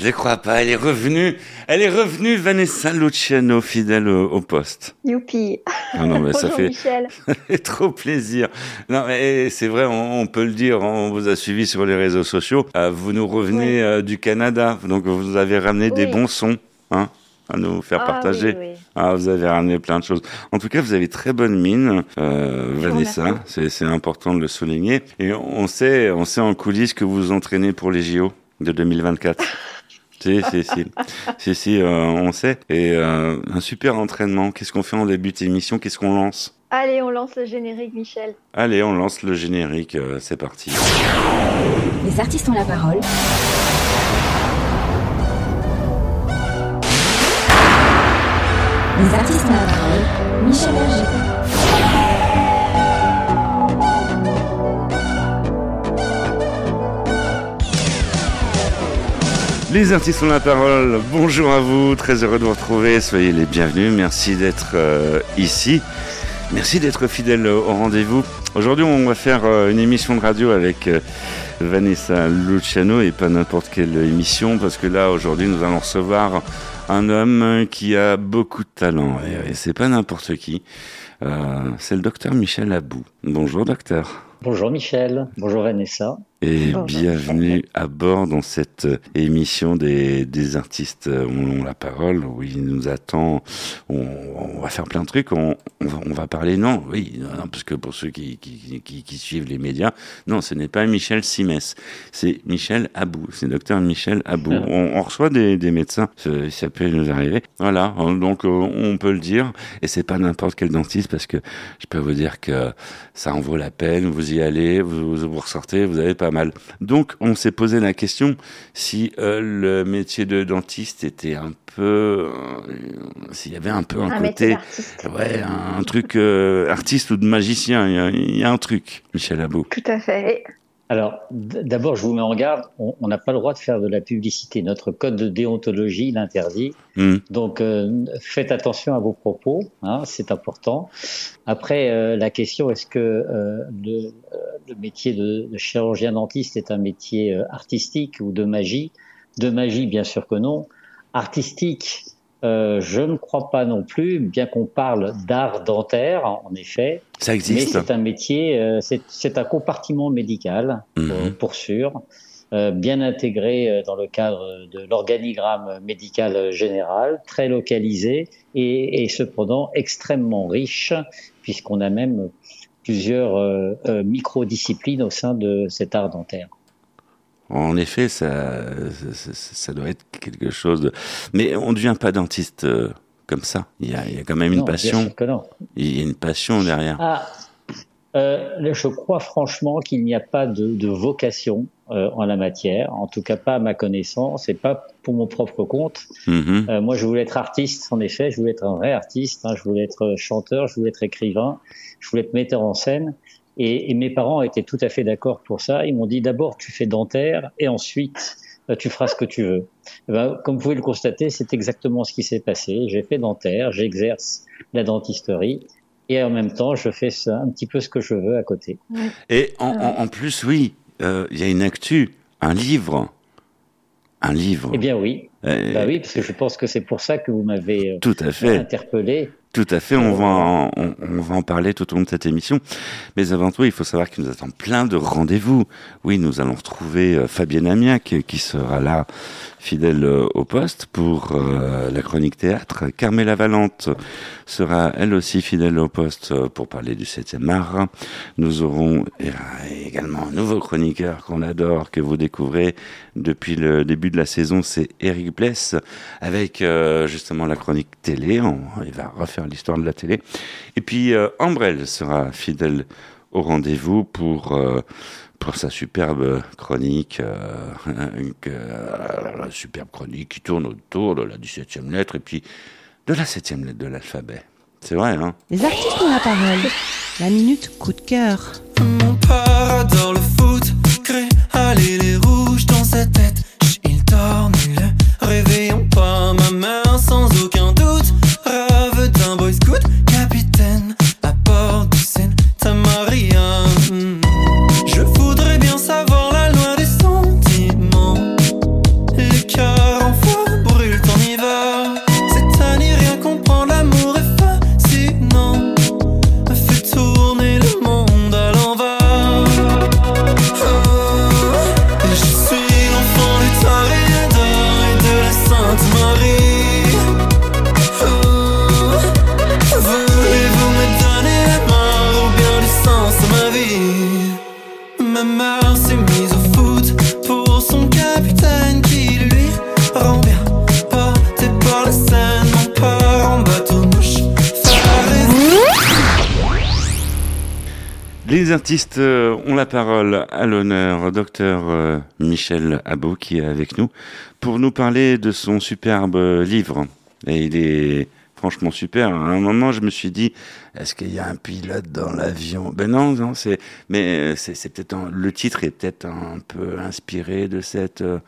Je crois pas, elle est revenue. Elle est revenue, Vanessa Luciano, fidèle au, poste. Youpi. Ah non, mais ça fait Michel. trop plaisir. Non, mais c'est vrai, on, peut le dire, on vous a suivi sur les réseaux sociaux. Euh, vous nous revenez euh, du Canada, donc vous avez ramené des bons sons, hein, à nous faire Ah, partager. oui, oui. Ah, vous avez ramené plein de choses. En tout cas, vous avez très bonne mine, euh, Vanessa. c'est important de le souligner. Et on sait, on sait en coulisses que vous vous entraînez pour les JO de 2024. si, si, si. si, si, euh, on sait. Et euh, un super entraînement. Qu'est-ce qu'on fait en début d'émission? Qu'est-ce qu'on lance? Allez, on lance le générique, Michel. Allez, on lance le générique. euh, c'est parti. Les artistes ont la parole. Les artistes ont la parole. Michel Berger. Les artistes ont la parole. Bonjour à vous. Très heureux de vous retrouver. Soyez les bienvenus. Merci d'être euh, ici. Merci d'être fidèle au rendez-vous. Aujourd'hui, on va faire euh, une émission de radio avec euh, Vanessa Luciano et pas n'importe quelle émission parce que là, aujourd'hui, nous allons recevoir un homme qui a beaucoup de talent et, et c'est pas n'importe qui. C'est le docteur Michel Abou. Bonjour docteur. Bonjour Michel, bonjour Vanessa. Et Bonjour. bienvenue à bord dans cette euh, émission des, des artistes euh, ont la parole. Oui, il nous attend. On, on va faire plein de trucs. On, on, va, on va parler. Non, oui, non, parce que pour ceux qui, qui, qui, qui suivent les médias, non, ce n'est pas Michel Simès. C'est Michel Abou. C'est docteur Michel Abou. Ah. On, reçoit des, des médecins. Ça, ça peut nous arriver. Voilà. Donc, euh, on peut le dire. Et c'est pas n'importe quel dentiste parce que je peux vous dire que ça en vaut la peine. Vous y allez, vous, vous ressortez, vous avez pas mal. Donc, on s'est posé la question si euh, le métier de dentiste était un peu, euh, s'il y avait un peu un, Un métier côté, ouais, un, un truc euh, artiste ou de magicien. Il y y a un truc, Michel Abou. Tout à fait. Alors d'abord, je vous mets en garde, on n'a pas le droit de faire de la publicité. Notre code de déontologie l'interdit. Hmm. Donc euh, faites attention à vos propos, hein, c'est important. Après, euh, la question est-ce que euh, le, le métier de, de chirurgien dentiste est un métier artistique ou de magie? De magie, bien sûr que non. Artistique, euh, je ne crois pas non plus, bien qu'on parle d'art dentaire, en effet. Ça Mais existe. c'est un métier, euh, c'est c'est un compartiment médical, Mhm. euh, pour sûr, euh, bien intégré euh, dans le cadre de l'organigramme médical général, très localisé et, et cependant extrêmement riche, puisqu'on a même plusieurs microdisciplines au sein de cet art dentaire. En effet, ça, ça, ça doit être quelque chose de. Mais on ne devient pas dentiste euh, comme ça. Il y a, il y a quand même une Non, passion. Il y a une passion derrière. Ah, euh, je crois franchement qu'il n'y a pas de, de vocation euh, en la matière, en tout cas pas à ma connaissance, et pas pour mon propre compte. Mhm. Euh, moi, je voulais être artiste, en effet, je voulais être un vrai artiste, hein, je voulais être chanteur, je voulais être écrivain, je voulais être metteur en scène. Et, et mes parents étaient tout à fait d'accord pour ça. Ils m'ont dit d'abord tu fais dentaire et ensuite euh, tu feras ce que tu veux. Eh ben, comme vous pouvez le constater, c'est exactement ce qui s'est passé. J'ai fait dentaire, j'exerce la dentisterie et en même temps je fais ça, un petit peu ce que je veux à côté. Et en, en, en plus, oui, euh, il y a une actu, un livre. Un livre. Eh bien oui, Euh, bah oui, parce que je pense que c'est pour ça que vous m'avez euh, Tout à fait. interpellé. Tout à fait, on va, en, on, on va en parler tout au long de cette émission. Mais avant tout, il faut savoir qu'il nous attend plein de rendez-vous. Oui, nous allons retrouver euh, Fabienne Amiac qui sera là, fidèle euh, au poste, pour euh, la chronique théâtre. Carmela Valente sera elle aussi fidèle au poste euh, pour parler du 7e art. Nous aurons euh, également un nouveau chroniqueur qu'on adore, que vous découvrez depuis le début de la saison, c'est Eric Bless, avec euh, justement la chronique télé. On, il va refaire l'histoire de la télé. Et puis euh, Ambrelle sera fidèle au rendez-vous pour euh, pour sa superbe chronique, euh, euh, la superbe chronique qui tourne autour de la 17e lettre et puis de la 7e lettre de l'alphabet. C'est vrai, hein? Les artistes ont la parole. La minute coup de cœur. Mon père adore le foot, crée aller les rouges dans sa tête. Il dort nul, artistes euh, ont la parole à l'honneur, docteur euh, Michel Abot qui est avec nous pour nous parler de son superbe livre. Et il est franchement super. À un moment, je me suis dit, est-ce qu'il y a un pilote dans l'avion? Ben non, non, mais c'est, peut-être le titre est peut-être un peu inspiré de cette, euh,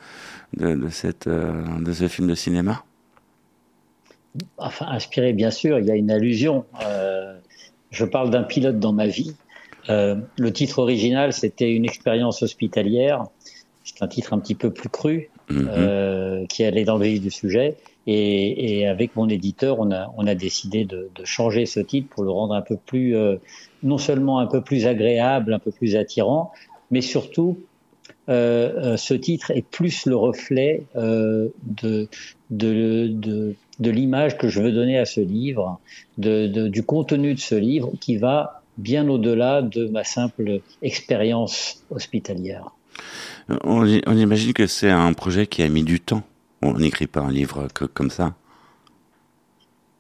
de, euh, ce film de cinéma. Enfin, inspiré, bien sûr, il y a une allusion. Euh, je parle d'un pilote dans ma vie. Euh, le titre original, c'était Une expérience hospitalière. C'est un titre un petit peu plus cru, Mhm. euh, qui allait dans le vif du sujet. Et, et avec mon éditeur, on a, on a décidé de, de changer ce titre pour le rendre un peu plus, euh, non seulement un peu plus agréable, un peu plus attirant, mais surtout, euh, euh, ce titre est plus le reflet euh, de, de, de, de l'image que je veux donner à ce livre, de, de, du contenu de ce livre qui va bien au-delà de ma simple expérience hospitalière. On, on imagine que c'est un projet qui a mis du temps. On n'écrit pas un livre que, comme ça.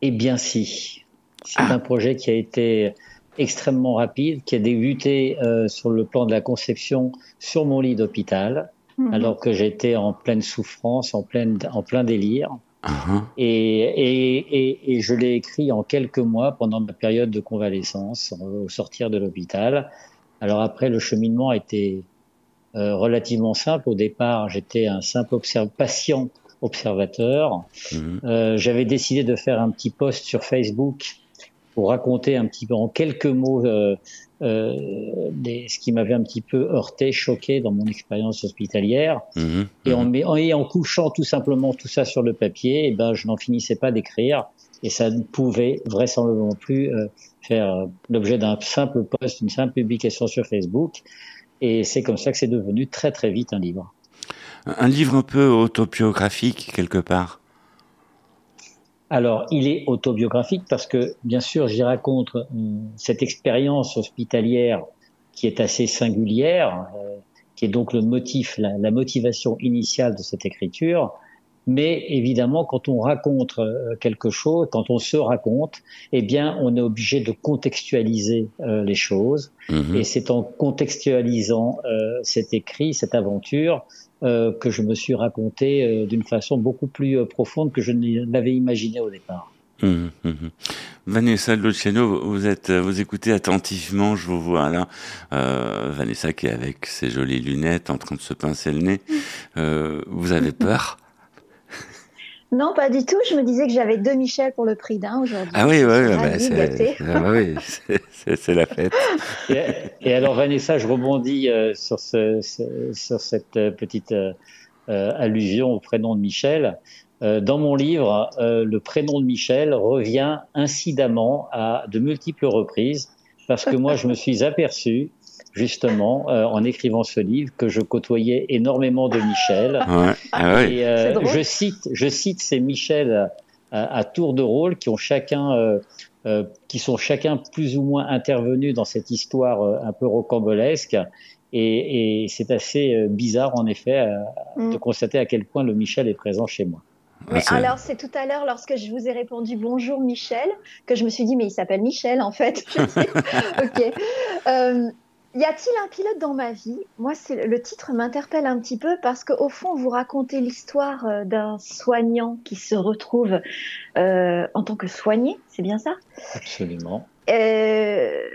Eh bien si, c'est Ah. un projet qui a été extrêmement rapide, qui a débuté euh, sur le plan de la conception sur mon lit d'hôpital, Mhm. alors que j'étais en pleine souffrance, en, pleine, en plein délire. Ah. Et, et, et, et je l'ai écrit en quelques mois pendant ma période de convalescence, euh, au sortir de l'hôpital. Alors après, le cheminement a été euh, relativement simple. Au départ, j'étais un simple observ- patient observateur. Mhm. Euh, J'avais décidé de faire un petit post sur Facebook pour raconter un petit peu en quelques mots euh, euh, des- ce qui m'avait un petit peu heurté, choqué dans mon expérience hospitalière. Mhm. Et en, Mhm. en- et en couchant tout simplement tout ça sur le papier, eh ben, je n'en finissais pas d'écrire et ça ne pouvait vraisemblablement plus euh, faire l'objet d'un simple post, une simple publication sur Facebook. Et c'est comme ça que c'est devenu très très vite un livre. Un livre un peu autobiographique quelque part. Alors, il est autobiographique parce que, bien sûr, j'y raconte euh, cette expérience hospitalière qui est assez singulière, euh, qui est donc le motif, la, la motivation initiale de cette écriture. Mais évidemment, quand on raconte euh, quelque chose, quand on se raconte, eh bien, on est obligé de contextualiser euh, les choses. Mhm. Et c'est en contextualisant euh, cet écrit, cette aventure, euh, que je me suis raconté euh, d'une façon beaucoup plus euh, profonde que je ne l'avais imaginé au départ. Mhm, mhm. Vanessa Luciano, vous- vous êtes, vous écoutez attentivement, je vous vois là. Euh, Vanessa qui est avec ses jolies lunettes en train de se pincer le nez. Euh, vous avez peur? Non, pas du tout. Je me disais que j'avais deux Michel pour le prix d'un aujourd'hui. Ah oui, oui, bah, c'est ah oui, la fête. Et, et alors Vanessa, je rebondis euh, sur, ce, ce- sur cette euh, petite euh, euh, allusion au prénom de Michel. Euh, dans mon livre, euh, le prénom de Michel revient incidemment à de multiples reprises parce que moi, je me suis aperçu justement euh, en écrivant ce livre que je côtoyais énormément de Michel. Ouais, ah ouais. Et euh, je cite, je cite ces Michel à, à tour de rôle qui ont chacun, euh, euh, qui sont chacun plus ou moins intervenus dans cette histoire euh, un peu rocambolesque. Et, et c'est assez euh, bizarre en effet euh, Mm. de constater à quel point le Michel est présent chez moi. Mais Ah, alors, c'est tout à l'heure, lorsque je vous ai répondu bonjour Michel, que je me suis dit, mais il s'appelle Michel en fait. Ok. Euh, y a-t-il un pilote dans ma vie? Moi, c'est le titre m'interpelle un petit peu parce qu'au fond, vous racontez l'histoire euh, d'un soignant qui se retrouve euh, en tant que soigné, c'est bien ça? Absolument. Euh,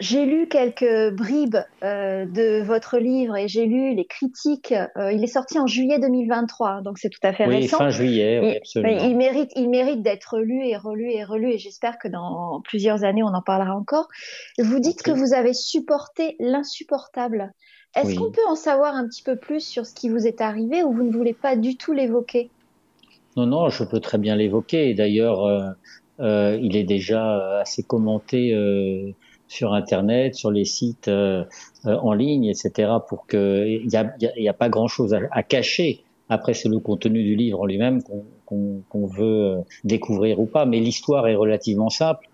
j'ai lu quelques bribes euh, de votre livre et j'ai lu les critiques. Euh, il est sorti en juillet 2023, donc c'est tout à fait Oui, récent. fin juillet, oui, absolument. il mérite, il mérite d'être lu et relu et relu, et j'espère que dans plusieurs années, on en parlera encore. Vous dites que vous avez supporté l'insupportable. Est-ce Oui. qu'on peut en savoir un petit peu plus sur ce qui vous est arrivé ou vous ne voulez pas du tout l'évoquer? Non, non, je peux très bien l'évoquer. D'ailleurs, euh, il est déjà assez commenté sur Internet, sur les sites euh, euh, en ligne, etc. Pour que il y a, y a- pas grand-chose à, à cacher. Après, c'est le contenu du livre en lui-même qu'on veut euh, découvrir ou pas. Mais l'histoire est relativement simple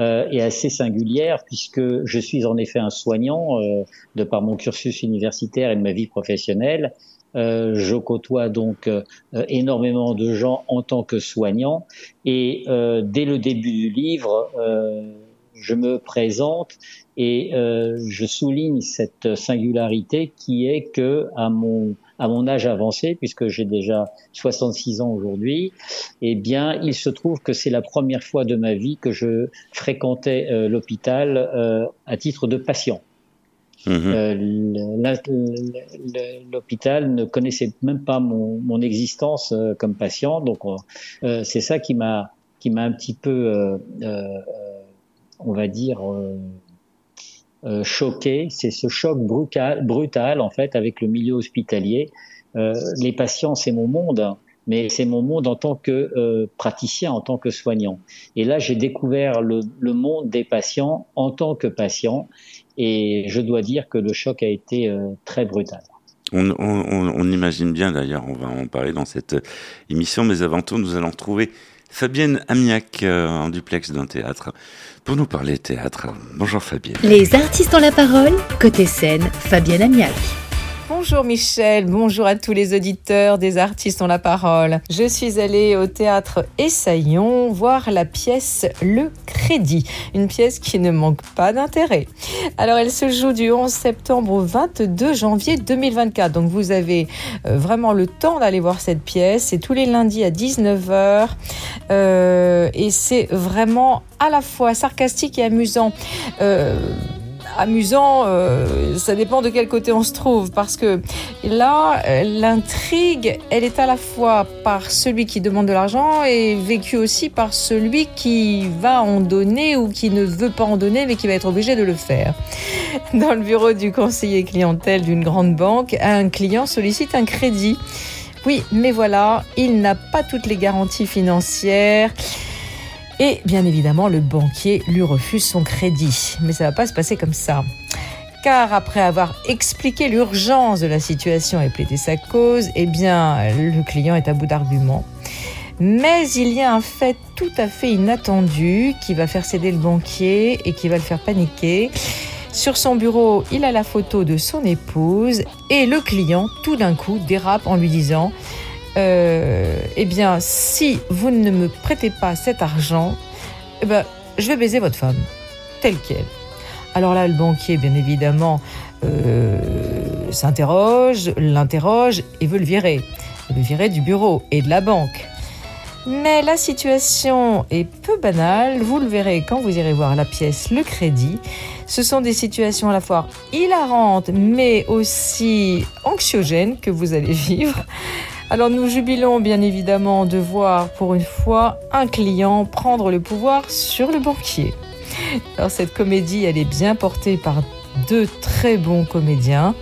euh, et assez singulière puisque je suis en effet un soignant euh, de par mon cursus universitaire et de ma vie professionnelle. Euh, je côtoie donc euh, énormément de gens en tant que soignant. Et euh, dès le début du livre, euh, je me présente et euh, je souligne cette singularité qui est que à mon à mon âge avancé, puisque j'ai déjà 66 ans aujourd'hui, eh bien, il se trouve que c'est la première fois de ma vie que je fréquentais euh, l'hôpital euh, à titre de patient. Mhm. L'hôpital ne connaissait même pas mon, mon existence comme patient, donc c'est ça qui m'a qui m'a un petit peu, on va dire, euh, choqué. C'est ce choc brutal, brutal en fait avec le milieu hospitalier. Euh, les patients, c'est mon monde, mais c'est mon monde en tant que euh, praticien, en tant que soignant. Et là, j'ai découvert le, monde des patients en tant que patient, et je dois dire que le choc a été euh, très brutal. On, on, on, imagine bien d'ailleurs, on va en parler dans cette émission, mais avant tout, nous allons retrouver Fabienne Amiac euh, en duplex d'un théâtre pour nous parler théâtre. Bonjour Fabienne. Les artistes ont la parole, côté scène, Fabienne Amiac. Bonjour Michel, bonjour à tous les auditeurs des artistes ont la parole. Je suis allée au théâtre Essaillon voir la pièce Le Crédit, une pièce qui ne manque pas d'intérêt. Alors elle se joue du 11 septembre au 22 janvier 2024, donc vous avez euh, vraiment le temps d'aller voir cette pièce. C'est tous les lundis à 19h euh, et c'est vraiment à la fois sarcastique et amusant. Euh, amusant, euh, ça dépend de quel côté on se trouve, parce que là, l'intrigue, elle est à la fois par celui qui demande de l'argent et vécue aussi par celui qui va en donner ou qui ne veut pas en donner, mais qui va être obligé de le faire. Dans le bureau du conseiller clientèle d'une grande banque, un client sollicite un crédit. Oui, mais voilà, il n'a pas toutes les garanties financières. Et bien évidemment, le banquier lui refuse son crédit. Mais ça va pas se passer comme ça. Car après avoir expliqué l'urgence de la situation et plaidé sa cause, eh bien, le client est à bout d'arguments. Mais il y a un fait tout à fait inattendu qui va faire céder le banquier et qui va le faire paniquer. Sur son bureau, il a la photo de son épouse et le client, tout d'un coup, dérape en lui disant euh, eh bien, si vous ne me prêtez pas cet argent, eh ben, je vais baiser votre femme, telle qu'elle. Alors là, le banquier, bien évidemment, euh, s'interroge, l'interroge et veut le virer. Il veut le virer du bureau et de la banque. Mais la situation est peu banale, vous le verrez quand vous irez voir la pièce Le Crédit. Ce sont des situations à la fois hilarantes mais aussi anxiogènes que vous allez vivre. Alors nous jubilons bien évidemment de voir pour une fois un client prendre le pouvoir sur le banquier. Alors cette comédie, elle est bien portée par deux très bons comédiens.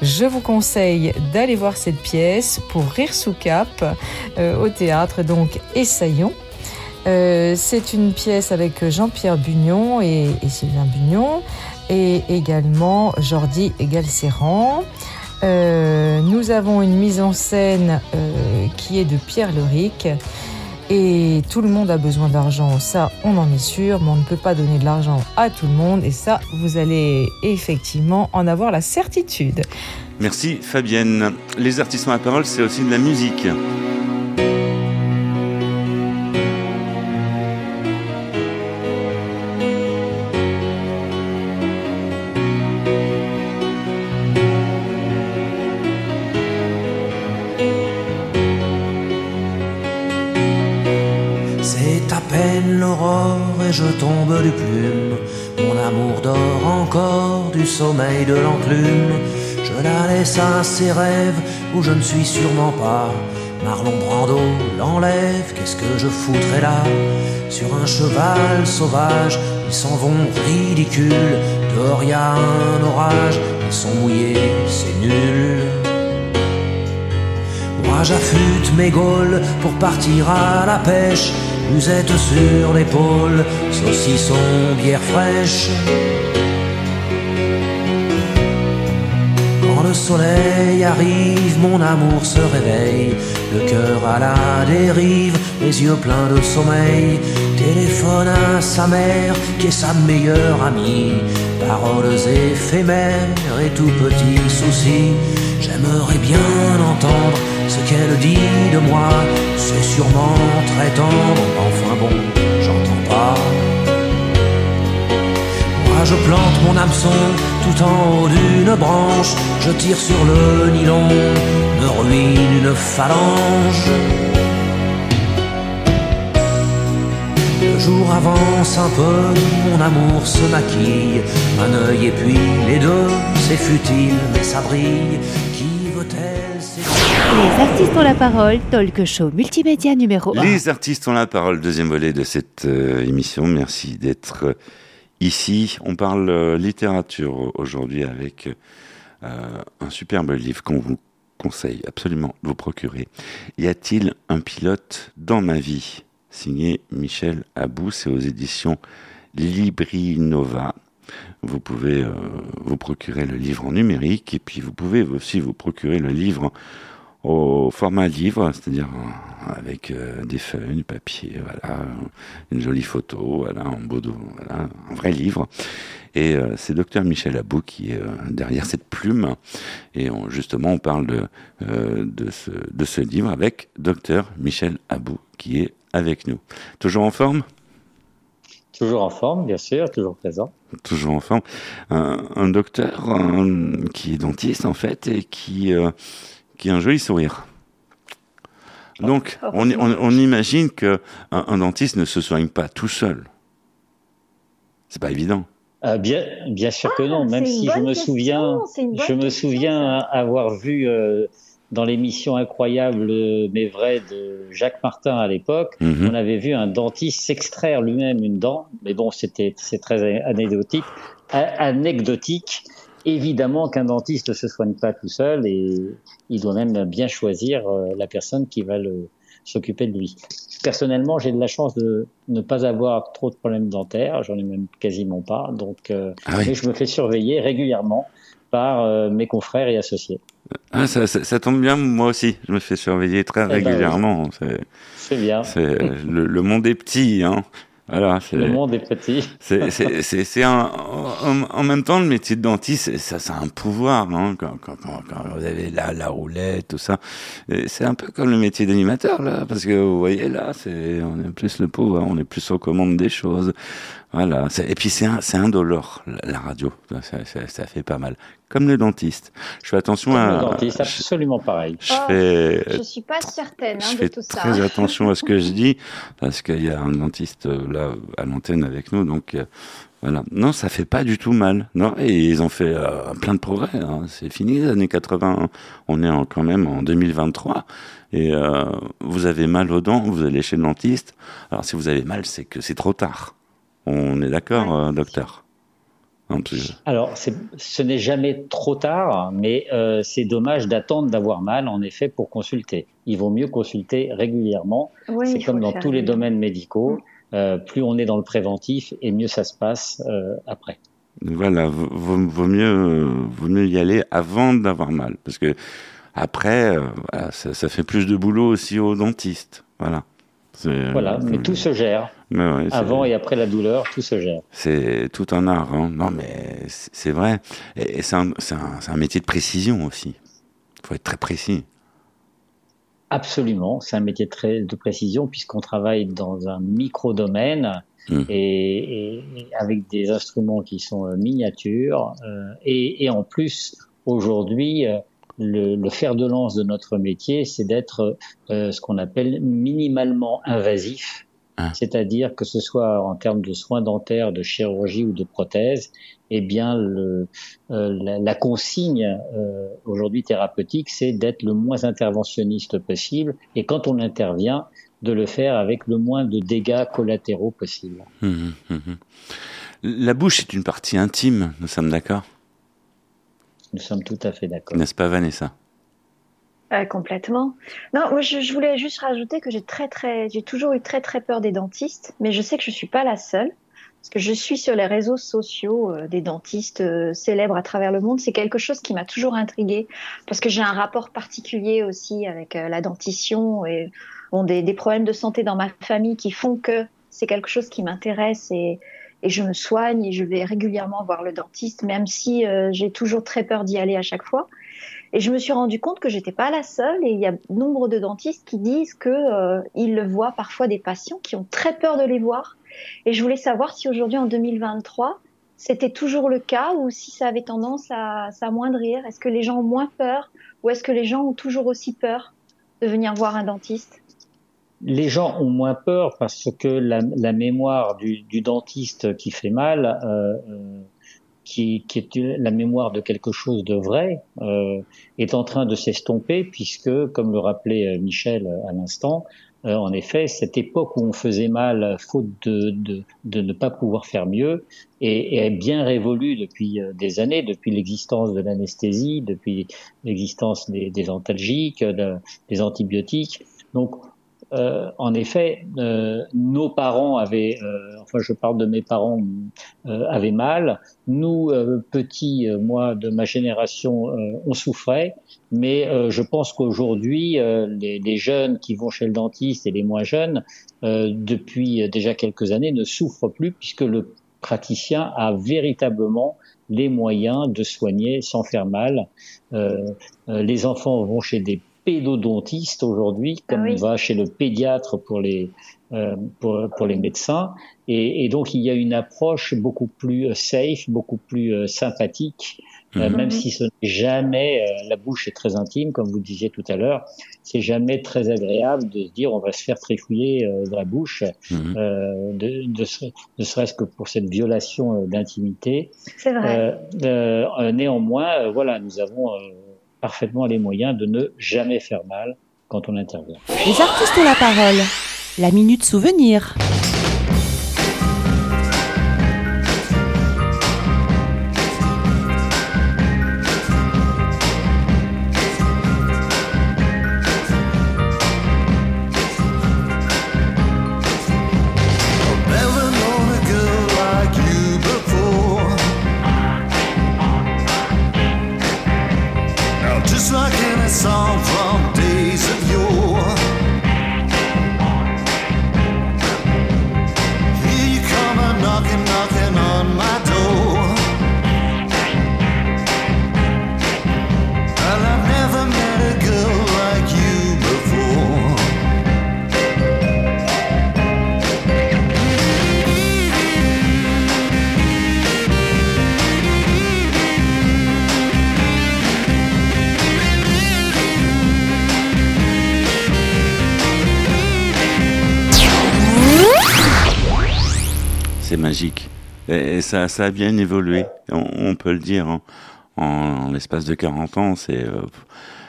Je vous conseille d'aller voir cette pièce pour rire sous cap euh, au théâtre, donc Essaillons. Euh, c'est une pièce avec Jean-Pierre Bugnon et, Sylvain Bugnon et également Jordi Egalserran. Euh, nous avons une mise en scène euh, qui est de Pierre Leric. Et tout le monde a besoin d'argent, ça on en est sûr, mais on ne peut pas donner de l'argent à tout le monde et ça vous allez effectivement en avoir la certitude. Merci Fabienne. Les artistes à parole, c'est aussi de la musique. Je tombe du plume. Mon amour dort encore du sommeil de l'enclume. Je la laisse à ses rêves où je ne suis sûrement pas. Marlon Brando l'enlève, qu'est-ce que je foutrais là? Sur un cheval sauvage, ils s'en vont ridicules. Dehors y a un orage, ils sont mouillés, c'est nul. Moi j'affûte mes gaules pour partir à la pêche musette sur l'épaule, saucisson, bière fraîche. Quand le soleil arrive, mon amour se réveille, le cœur à la dérive, les yeux pleins de sommeil, téléphone à sa mère qui est sa meilleure amie, paroles éphémères et tout petits soucis, j'aimerais bien entendre ce qu'elle dit de moi, c'est sûrement très tendre, enfin bon, j'entends pas. Moi je plante mon hameçon tout en haut d'une branche, je tire sur le nylon, me ruine une phalange. Le jour avance un peu, mon amour se maquille, un œil et puis les deux, c'est futile mais ça brille. Les artistes ont la parole, talk show multimédia numéro 1. Les artistes ont la parole, deuxième volet de cette euh, émission. Merci d'être euh, ici. On parle euh, littérature aujourd'hui avec un superbe livre qu'on vous conseille absolument de vous procurer. Y a-t-il un pilote dans ma vie? Signé Michel Abou, c'est aux éditions Librinova. Vous pouvez vous procurer le livre en numérique et puis vous pouvez aussi vous procurer le livre au format livre, c'est-à-dire euh, avec euh, des feuilles, du papier, voilà, une jolie photo, voilà, en beau dos, voilà, un vrai livre. Et euh, c'est docteur Michel Abou qui est euh, derrière cette plume. Et on- justement, on parle de, de, ce, de ce livre avec docteur Michel Abou qui est avec nous. Toujours en forme? Toujours en forme, bien sûr, toujours présent. toujours en forme, un, un docteur qui est dentiste en fait et qui, qui a un joli sourire. Donc, on, on, on imagine que un, un dentiste ne se soigne pas tout seul. C'est pas évident. Euh, bien, bien sûr que non, même si je me question, souviens, je me question, souviens avoir vu euh, dans l'émission incroyable euh, mais vrai de Jacques Martin à l'époque, Mhm. on avait vu un dentiste s'extraire lui-même une dent, mais bon, c'était c'est très anecdotique, A- anecdotique. Évidemment qu'un dentiste ne se soigne pas tout seul et il doit même bien choisir euh, la personne qui va s'occuper de lui. Personnellement, j'ai de la chance de ne pas avoir trop de problèmes dentaires, j'en ai même quasiment pas, donc euh, Ah oui. mais je me fais surveiller régulièrement par euh, mes confrères et associés. Ah, ça, ça, ça tombe bien, moi aussi. Je me fais surveiller très ben oui. régulièrement. C'est, bien. c'est, le, le monde est petit, hein. Voilà, c'est, Le monde est petit. c'est, c'est, c'est, c'est un, en, même temps, le métier de dentiste, c'est- ça, c'est un pouvoir, hein, quand, quand, quand, quand vous avez la, la roulette, tout ça. C'est un peu comme le métier d'animateur, là, parce que vous voyez, là, c'est, on est plus le pouvoir, on est plus aux commandes des choses. Voilà. Et puis, c'est un, c'est indolore, la, la radio. Ça, ça, ça fait pas mal. Comme le dentiste. Je fais attention Comme à, le dentiste, je- absolument pareil. je Oh, fais, Je suis pas certaine je hein, de fais tout ça. très attention à ce que je dis parce qu'il y a un dentiste euh, là à l'antenne avec nous, donc euh, voilà. Non, ça fait pas du tout mal. Non, et ils ont fait euh, plein de progrès. hein. C'est fini les années 80. On est en- quand même en 2023 et euh, vous avez mal aux dents, vous allez chez le dentiste. Alors si vous avez mal, c'est que c'est trop tard. On est d'accord, euh, docteur. Un peu. Alors, ce n'est jamais trop tard, mais euh, c'est dommage d'attendre d'avoir mal, en effet, pour consulter. Il vaut mieux consulter régulièrement. Oui, c'est comme dans tous les domaines médicaux. Euh, plus on est dans le préventif, et mieux ça se passe euh, après. Voilà, vaut, mieux, vaut mieux y aller avant d'avoir mal, parce que après, euh, voilà, ça, ça fait plus de boulot aussi aux dentistes. Voilà. C'est- Voilà, mais tout se gère. Ouais, Avant et après la douleur, tout se gère. C'est tout un art. hein. Non, mais c'est vrai. Et, c'est un, un- métier de précision aussi. Il faut être très précis. Absolument, c'est un métier très de précision puisqu'on travaille dans un micro-domaine Mm. et, avec des instruments qui sont euh, miniatures euh, et, et en plus aujourd'hui euh, le, le fer de lance de notre métier c'est d'être euh, ce qu'on appelle minimalement invasif, Ah. c'est-à-dire que ce soit en termes de soins dentaires, de chirurgie ou de prothèse, eh bien le, euh, la, la consigne euh, aujourd'hui thérapeutique, c'est d'être le moins interventionniste possible et quand on intervient, de le faire avec le moins de dégâts collatéraux possible. Mhm, mhm. La bouche est une partie intime, nous sommes d'accord? Nous sommes tout à fait d'accord. N'est-ce pas, Vanessa? Euh, complètement. Non, moi je, je voulais juste rajouter que j'ai très très, j'ai toujours eu très très peur des dentistes, mais je sais que je suis pas la seule parce que je suis sur les réseaux sociaux euh, des dentistes euh, célèbres à travers le monde. C'est quelque chose qui m'a toujours intriguée parce que j'ai un rapport particulier aussi avec euh, la dentition et bon, des, des problèmes de santé dans ma famille qui font que c'est quelque chose qui m'intéresse et, et je me soigne et je vais régulièrement voir le dentiste, même si euh, j'ai toujours très peur d'y aller à chaque fois. Et je me suis rendu compte que j'étais pas la seule et il y a nombre de dentistes qui disent que euh, voient parfois des patients qui ont très peur de les voir. Et je voulais savoir si aujourd'hui en 2023, c'était toujours le cas ou si ça avait tendance à s'amoindrir Est-ce que les gens ont moins peur ou est-ce que les gens ont toujours aussi peur de venir voir un dentiste? Les gens ont moins peur parce que la, la mémoire du, du, dentiste qui fait mal, euh, euh qui, qui, est la mémoire de quelque chose de vrai, euh, est en train de s'estomper puisque, comme le rappelait euh, Michel à l'instant, euh, en effet, cette époque où on faisait mal faute de, de, de ne pas pouvoir faire mieux est, est bien révolue depuis des années, depuis l'existence de l'anesthésie, depuis l'existence des, des antalgiques, des antibiotiques. Donc, euh, en effet, euh, nos parents avaient, euh, enfin je parle de mes parents, avaient mal. Nous, petits, moi de ma génération, on souffrait. Mais je pense qu'aujourd'hui, les, les, jeunes qui vont chez le dentiste et les moins jeunes, depuis déjà quelques années, ne souffrent plus puisque le praticien a véritablement les moyens de soigner sans faire mal. les enfants vont chez des pédodontiste aujourd'hui, ah comme on va chez le pédiatre pour les euh, pour, pour, les médecins. Et, et, donc il y a une approche beaucoup plus euh, safe, beaucoup plus euh, sympathique, euh, mhm. même si ce n'est jamais la bouche est très intime, comme vous disiez tout à l'heure. C'est jamais très agréable de se dire on va se faire trifouiller dans la bouche, mhm. de, de, ne serait-ce que pour cette violation d'intimité. C'est vrai. néanmoins, voilà, nous avons parfaitement les moyens de ne jamais faire mal quand on intervient. Les artistes ont la parole. La minute souvenir. Ça, ça a bien évolué, on, peut le dire. Hein. En, l'espace de 40 ans, c'est. Euh,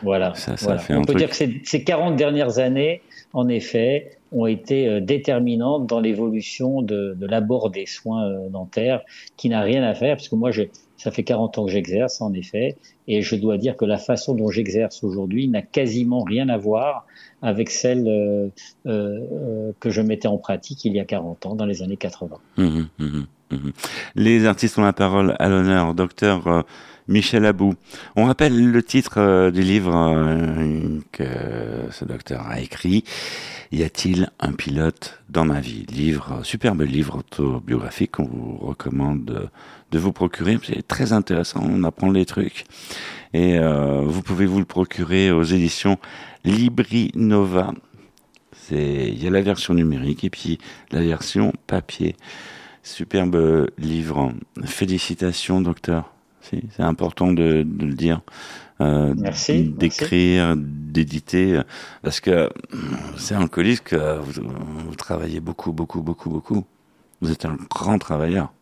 voilà. Ça, ça Fait on peut dire que ces, 40 dernières années, en effet, ont été euh, déterminantes dans l'évolution de, de l'abord des soins euh, dentaires, qui n'a rien à faire, parce que moi, ça fait 40 ans que j'exerce, en effet, et je dois dire que la façon dont j'exerce aujourd'hui n'a quasiment rien à voir avec celle euh, euh, que je mettais en pratique il y a 40 ans, dans les années 80. Mmh, mmh, mmh, les artistes ont la parole à l'honneur, docteur euh, Michel Abou. On rappelle le titre du livre que ce docteur a écrit. Y a-t-il un pilote dans ma vie? Livre, superbe livre autobiographique qu'on vous recommande de vous procurer. C'est très intéressant, on apprend les trucs. Et vous pouvez vous le procurer aux éditions Libri Nova. Il y a la version numérique et puis la version papier. Superbe livre. Félicitations, docteur. C'est important de, le dire. Euh, d'écrire, d'éditer, parce que c'est un colis que vous, travaillez beaucoup, beaucoup, beaucoup, beaucoup. Vous êtes un grand travailleur.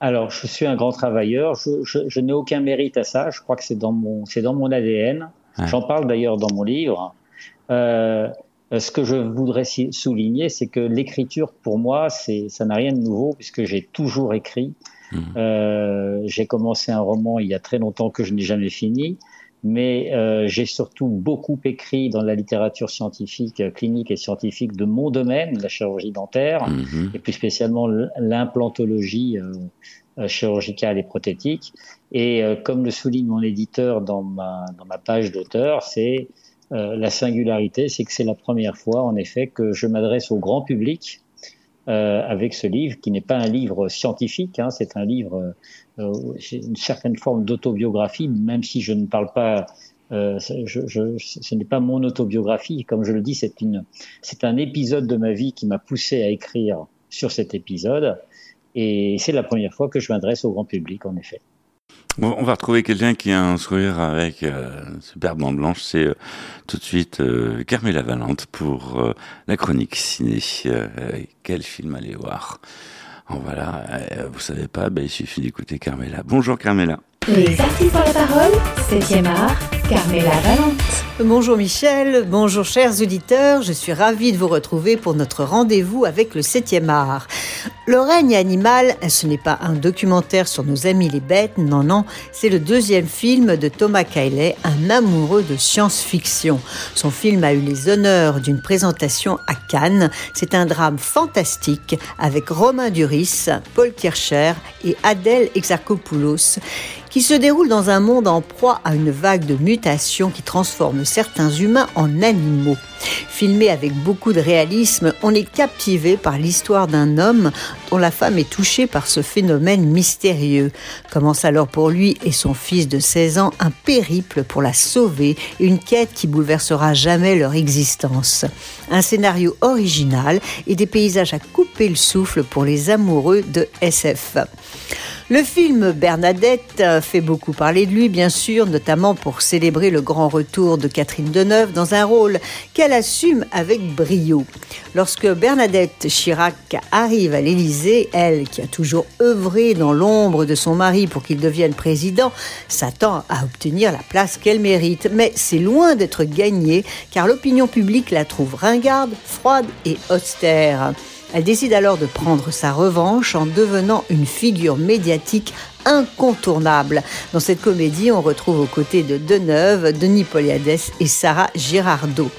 Alors, je suis un grand travailleur. Je, je n'ai aucun mérite à ça. Je crois que c'est dans mon, c'est dans mon ADN. J'en parle d'ailleurs dans mon livre. Euh, ce que je voudrais souligner, c'est que l'écriture, pour moi, c'est, ça n'a rien de nouveau puisque j'ai toujours écrit. Mmh. Euh, j'ai commencé un roman il y a très longtemps que je n'ai jamais fini, mais euh, j'ai surtout beaucoup écrit dans la littérature scientifique, clinique et scientifique de mon domaine, la chirurgie dentaire, mmh. et plus spécialement l'implantologie euh, chirurgicale et prothétique. Et euh, comme le souligne mon éditeur dans ma, dans ma page d'auteur, c'est euh, la singularité, c'est que c'est la première fois, en effet, que je m'adresse au grand public euh, avec ce livre, qui n'est pas un livre scientifique, hein, c'est un livre, euh, une certaine forme d'autobiographie, même si je ne parle pas, euh, je, je, ce n'est pas mon autobiographie, comme je le dis, c'est une, c'est un épisode de ma vie qui m'a poussé à écrire sur cet épisode. Et c'est la première fois que je m'adresse au grand public, en effet. On va retrouver quelqu'un qui a un sourire avec euh, superbe dent blanche. C'est euh, tout de suite euh, Carmela Valente pour euh, la chronique ciné. Quel film aller voir En voilà, vous savez pas, ben, il suffit d'écouter Carmela. Bonjour Carmela. Les artistes ont la parole, 7e art, Carmela Valente. Bonjour Michel, bonjour chers auditeurs, je suis ravie de vous retrouver pour notre rendez-vous avec le 7e art. Le règne animal, ce n'est pas un documentaire sur nos amis les bêtes, non, non, c'est le deuxième film de Thomas Caillet, un amoureux de science-fiction. Son film a eu les honneurs d'une présentation à Cannes. C'est un drame fantastique avec Romain Duris, Paul Kircher et Adèle Exarchopoulos qui se déroule dans un monde en proie à une vague de mutations qui transforme certains humains en animaux. Filmé avec beaucoup de réalisme, on est captivé par l'histoire d'un homme dont la femme est touchée par ce phénomène mystérieux. Commence alors pour lui et son fils de 16 ans un périple pour la sauver, une quête qui bouleversera jamais leur existence. Un scénario original et des paysages à couper le souffle pour les amoureux de SF. Le film Bernadette fait beaucoup parler de lui, bien sûr, notamment pour célébrer le grand retour de Catherine Deneuve dans un rôle qu'elle assume avec brio. Lorsque Bernadette Chirac arrive à l'Élysée, elle, qui a toujours œuvré dans l'ombre de son mari pour qu'il devienne président, s'attend à obtenir la place qu'elle mérite. Mais c'est loin d'être gagné, car l'opinion publique la trouve ringarde, froide et austère. Elle décide alors de prendre sa revanche en devenant une figure médiatique incontournable. Dans cette comédie, on retrouve aux côtés de Deneuve, Denis Poliades et Sarah Girardot.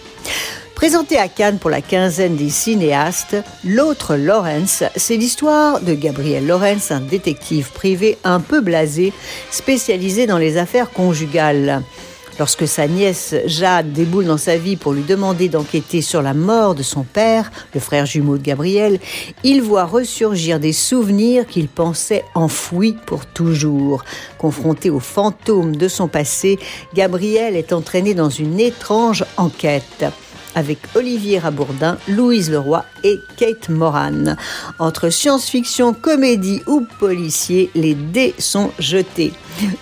Présenté à Cannes pour la quinzaine des cinéastes, L'autre Lawrence, c'est l'histoire de Gabriel Lawrence, un détective privé un peu blasé, spécialisé dans les affaires conjugales. Lorsque sa nièce Jade déboule dans sa vie pour lui demander d'enquêter sur la mort de son père, le frère jumeau de Gabriel, il voit ressurgir des souvenirs qu'il pensait enfouis pour toujours. Confronté aux fantômes de son passé, Gabriel est entraîné dans une étrange enquête avec Olivier Rabourdin, Louise Leroy et Kate Moran. Entre science-fiction, comédie ou policier, les dés sont jetés.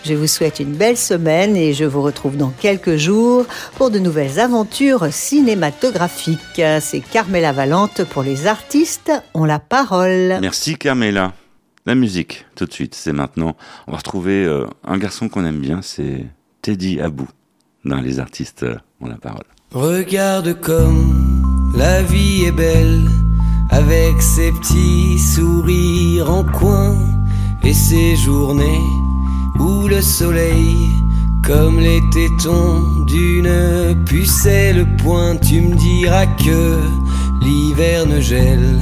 Je vous souhaite une belle semaine et je vous retrouve dans quelques jours pour de nouvelles aventures cinématographiques. C'est Carmela Valente pour les artistes ont la parole. Merci Carmela. La musique, tout de suite, c'est maintenant. On va retrouver euh, un garçon qu'on aime bien, c'est Teddy Abou, dans Les artistes ont la parole. Regarde comme la vie est belle, avec ses petits sourires en coin et ses journées où le soleil, comme les tétons d'une pucelle pointe, tu me diras que l'hiver ne gèle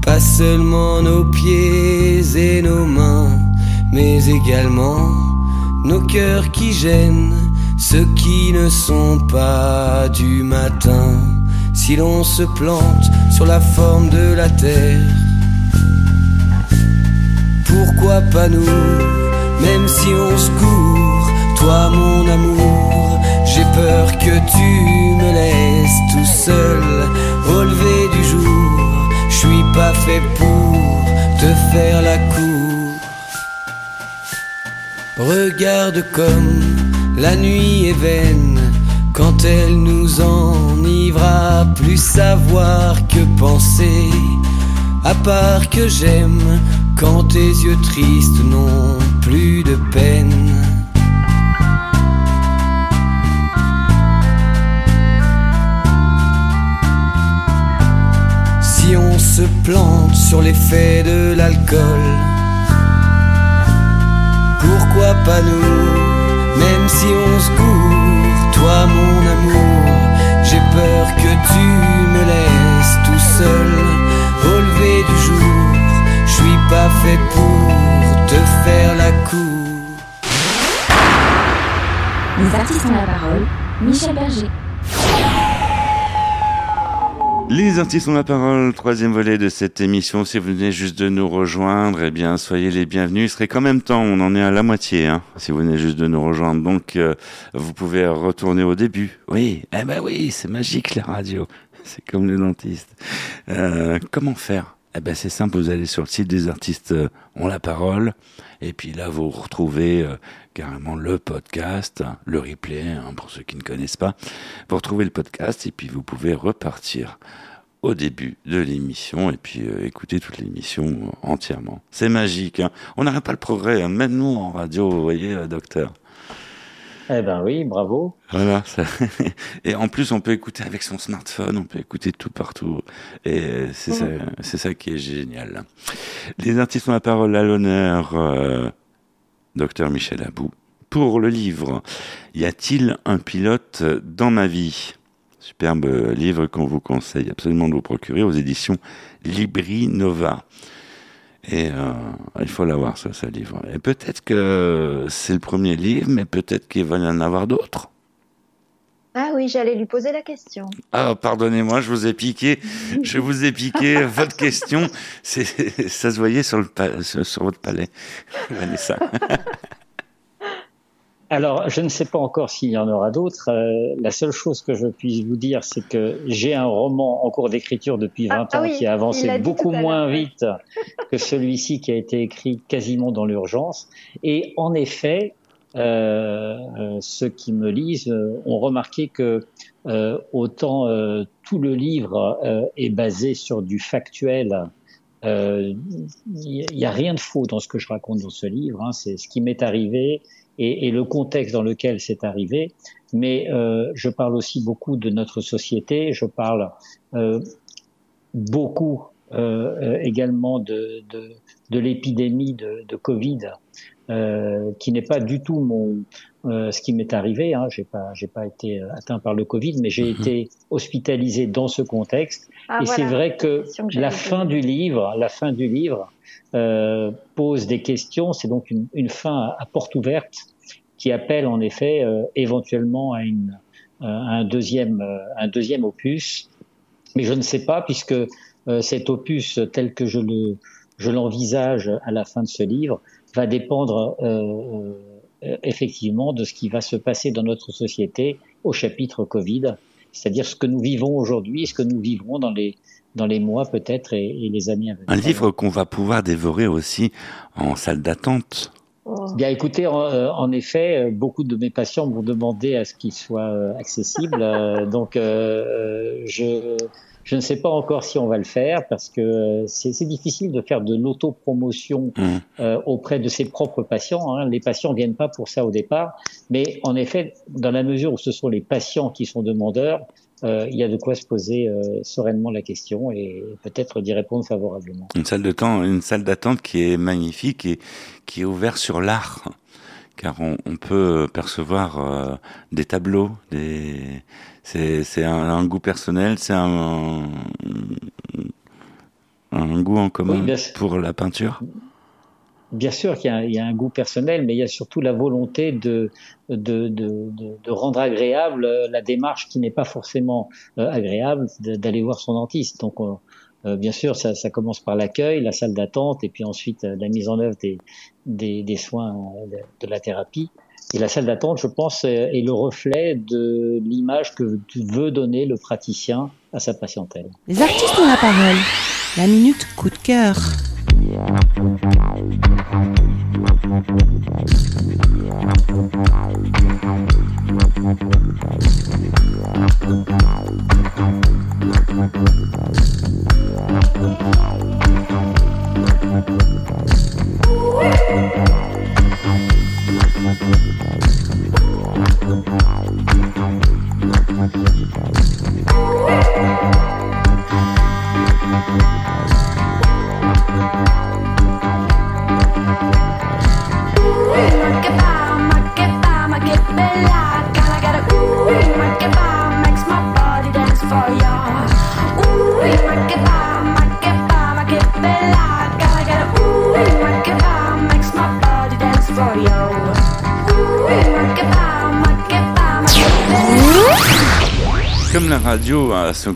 pas seulement nos pieds et nos mains, mais également nos cœurs qui gênent ceux qui ne sont pas du matin, si l'on se plante sur la forme de la terre. Pourquoi pas nous, même si on se court, toi mon amour, j'ai peur que tu me laisses tout seul au lever du jour. Je suis pas fait pour te faire la cour. Regarde comme la nuit est vaine quand elle nous enivra, plus savoir que penser. À part que j'aime quand tes yeux tristes n'ont plus de peine. Si on se plante sur l'effet de l'alcool, pourquoi pas nous? Si on se court, toi mon amour, j'ai peur que tu me laisses tout seul au lever du jour. Je suis pas fait pour te faire la cour. Les artistes ont la parole, Michel Berger. Les artistes ont la parole, troisième volet de cette émission. Si vous venez juste de nous rejoindre, eh bien, soyez les bienvenus. Il serait quand même temps, on en est à la moitié, hein, si vous venez juste de nous rejoindre. Donc, euh, vous pouvez retourner au début. Oui, eh ben oui, c'est magique la radio. C'est comme le dentiste. Euh, comment faire? Eh ben c'est simple, vous allez sur le site des artistes euh, ont la parole, et puis là vous retrouvez euh, carrément le podcast, le replay, hein, pour ceux qui ne connaissent pas. Vous retrouvez le podcast, et puis vous pouvez repartir au début de l'émission, et puis euh, écouter toute l'émission entièrement. C'est magique, hein. on n'arrête pas le progrès, hein. même nous en radio, vous voyez, docteur. Eh ben oui, bravo. Voilà. Ça... Et en plus, on peut écouter avec son smartphone, on peut écouter tout partout. Et c'est ça, c'est ça qui est génial. Les artistes ont la parole à l'honneur, euh, docteur Michel Abou. Pour le livre, y a-t-il un pilote dans ma vie? Superbe livre qu'on vous conseille absolument de vous procurer aux éditions Libri Nova. Et euh, il faut l'avoir, ça, ce livre. Et peut-être que c'est le premier livre, mais peut-être qu'il va y en avoir d'autres. Ah oui, j'allais lui poser la question. Ah, pardonnez-moi, je vous ai piqué. je vous ai piqué votre question. Ça se voyait sur, le, sur votre palais, Vanessa. Alors, je ne sais pas encore s'il y en aura d'autres. Euh, la seule chose que je puisse vous dire, c'est que j'ai un roman en cours d'écriture depuis 20 Ah, ans ah oui, qui a avancé beaucoup moins vite que celui-ci qui a été écrit quasiment dans l'urgence. Et en effet, euh, euh, ceux qui me lisent euh, ont remarqué que euh, autant euh, tout le livre est basé sur du factuel, euh, il n'y a rien de faux dans ce que je raconte dans ce livre. hein. c'est ce qui m'est arrivé et, et le contexte dans lequel c'est arrivé. Mais euh, je parle aussi beaucoup de notre société. Je parle euh, beaucoup euh, euh, également de, de, de l'épidémie de, de Covid, euh, qui n'est pas du tout mon euh, ce qui m'est arrivé. Hein. J'ai pas j'ai pas été euh, atteint par le Covid, mais j'ai été hospitalisé dans ce contexte. Ah, et voilà, c'est vrai que la que fin du livre, la fin du livre euh, pose des questions. C'est donc une, une fin à, à porte ouverte qui appelle en effet euh, éventuellement à, une, euh, à un deuxième euh, un deuxième opus. Mais je ne sais pas puisque euh, cet opus tel que je le je l'envisage à la fin de ce livre va dépendre euh, euh, effectivement de ce qui va se passer dans notre société au chapitre Covid, c'est-à-dire ce que nous vivons aujourd'hui et ce que nous vivrons dans les dans les mois peut-être et, et les années à venir. Un livre qu'on va pouvoir dévorer aussi en salle d'attente. Oh. Bien, écoutez, en, euh, en effet, euh, beaucoup de mes patients m'ont demandé à ce qu'il soit euh, accessible. euh, donc, euh, je, je ne sais pas encore si on va le faire parce que euh, c'est difficile de faire de l'autopromotion Mmh. euh, auprès de ses propres patients. hein. Les patients viennent pas pour ça au départ, mais en effet, dans la mesure où ce sont les patients qui sont demandeurs, euh, il y a de quoi se poser euh, sereinement la question et peut-être d'y répondre favorablement. Une salle de temps, une salle d'attente qui est magnifique et qui est ouverte sur l'art, car on, on peut percevoir des tableaux, des c'est un, un goût personnel, c'est un, un goût en commun Oui, pour la peinture. Bien sûr qu'il y, a un- il y a un goût personnel, mais il y a surtout la volonté de, de, de, de, de rendre agréable la démarche qui n'est pas forcément euh, agréable, d'aller voir son dentiste. Donc, on- euh, bien sûr, ça, ça commence par l'accueil, la salle d'attente, et puis ensuite euh, la mise en œuvre des, des, des soins euh, de, de la thérapie. Et la salle d'attente, je pense, est est le reflet de l'image que veut donner le praticien à sa patientèle. Les artistes ont la parole. La minute coup de cœur.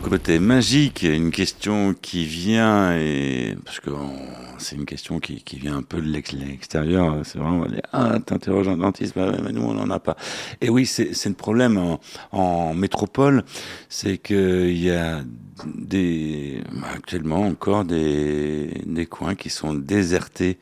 Côté magique, une question qui vient et parce que c'est une question qui, vient un peu de l'extérieur. C'est vraiment ah t'interroges un dentiste, bah mais nous on n'en a pas. Et oui, c'est le problème en, en métropole, c'est que il y a des actuellement encore des des coins qui sont désertés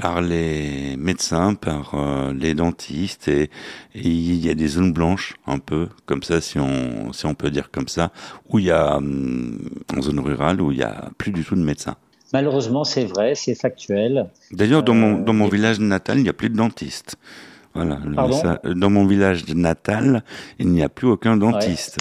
par les médecins, par euh, les dentistes et, il y a des zones blanches un peu comme ça si on si on peut dire comme ça où il y a hum, en zone rurale où il y a plus du tout de médecins. Malheureusement, c'est vrai, c'est factuel. D'ailleurs, dans mon dans mon village natal, il n'y a plus de dentistes. Voilà. dans mon village natal, il n'y a plus aucun dentiste.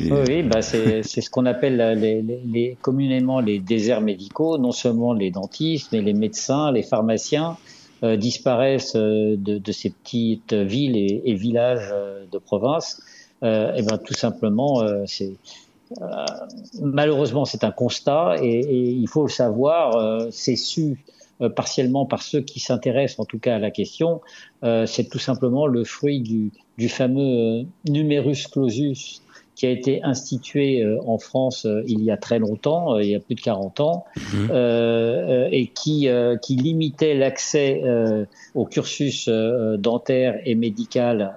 Oui, bah c'est ce qu'on appelle les, les, communément les déserts médicaux. Non seulement les dentistes, mais les médecins, les pharmaciens euh, disparaissent euh, de, de, ces petites villes et, et villages euh, de province. Euh, et ben tout simplement, c'est malheureusement c'est un constat et, et, il faut le savoir. c'est su partiellement par ceux qui s'intéressent en tout cas à la question. c'est tout simplement le fruit du, du fameux numerus clausus qui a été institué euh, en France euh, il y a très longtemps, euh, il y a plus de 40 ans, mhm. et qui, qui limitait l'accès au cursus dentaire et médical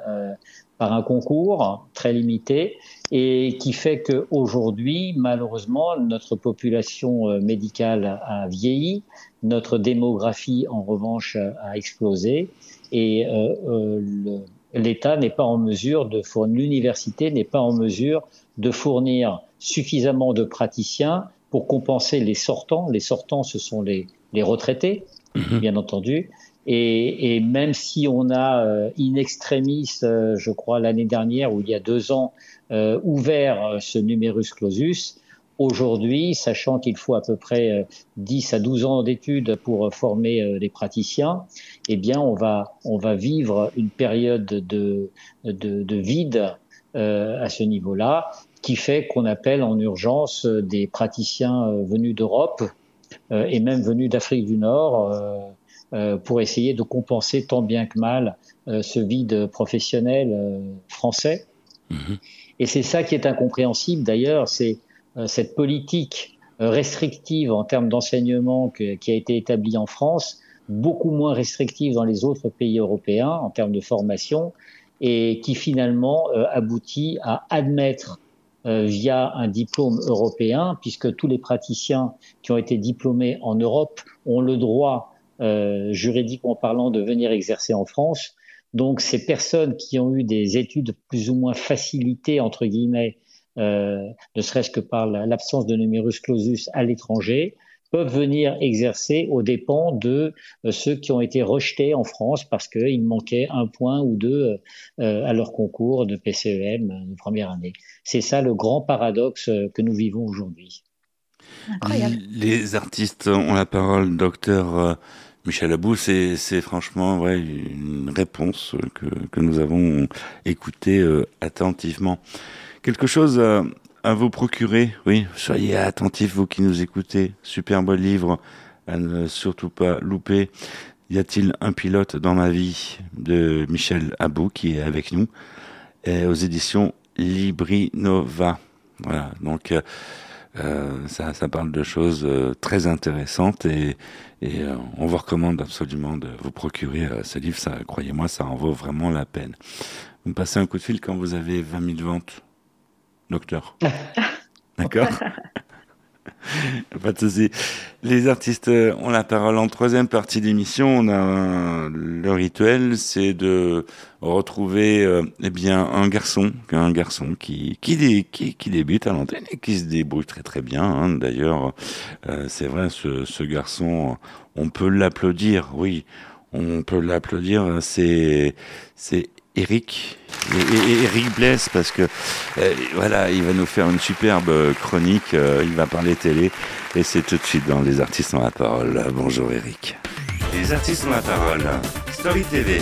par un concours très limité et qui fait qu'aujourd'hui, malheureusement, notre population médicale a vieilli, notre démographie, en revanche, a explosé et le, l'État n'est pas en mesure de fournir, l'université n'est pas en mesure de fournir suffisamment de praticiens pour compenser les sortants. Les sortants, ce sont les, les retraités, mhm. bien entendu. Et, et, même si on a euh, in extremis, euh, je crois l'année dernière ou il y a deux ans, euh, ouvert euh, ce numerus clausus, Aujourd'hui, sachant qu'il faut à peu près 10 euh, à 12 ans d'études pour former euh, les praticiens, eh bien, on va, on va vivre une période de, de, de vide à ce niveau-là, qui fait qu'on appelle en urgence des praticiens venus d'Europe et même venus d'Afrique du Nord pour essayer de compenser tant bien que mal ce vide professionnel français. Mmh et c'est ça qui est incompréhensible d'ailleurs, c'est euh, cette politique euh, restrictive en termes d'enseignement qui a été établie en France, beaucoup moins restrictive dans les autres pays européens en termes de formation, et qui finalement euh, aboutit à admettre via un diplôme européen, puisque tous les praticiens qui ont été diplômés en Europe ont le droit, juridiquement parlant, de venir exercer en France. Donc ces personnes qui ont eu des études plus ou moins facilitées, entre guillemets, euh, ne serait-ce que par l'absence de numerus clausus à l'étranger, peuvent venir exercer aux dépens de euh, ceux qui ont été rejetés en France parce qu'il manquait un point ou deux euh, à leur concours de PCEM de première année. C'est ça le grand paradoxe que nous vivons aujourd'hui. Les artistes ont la parole, docteur Michel Abou, c'est franchement ouais, une réponse que, que nous avons écoutée attentivement quelque chose à, vous procurer. Oui, soyez attentifs, vous qui nous écoutez. Superbe livre à ne surtout pas louper. Y a-t-il un pilote dans ma vie de Michel Abou qui est avec nous? Aux éditions Librinova. Voilà, donc euh, euh ça, parle de choses euh, très intéressantes et, et on vous recommande absolument de vous procurer ce livre. Ça, croyez-moi, ça en vaut vraiment la peine. Vous me passez un coup de fil quand vous avez 20 000 ventes docteur. D'accord Pas de souci. Les artistes ont la parole en troisième partie d'émission. On a le rituel, c'est de retrouver euh, eh bien un garçon, un garçon qui qui, qui, débute à l'antenne et qui se débrouille très très bien. Hein. D'ailleurs, euh, c'est vrai, ce, ce garçon, on peut l'applaudir. Oui, on peut l'applaudir. C'est c'est Eric et, Eric Bless parce que euh, voilà, il va nous faire une superbe chronique, euh, il va parler télé et c'est tout de suite dans Les artistes ont la parole. Bonjour Eric. Les artistes ont la parole. Story TV.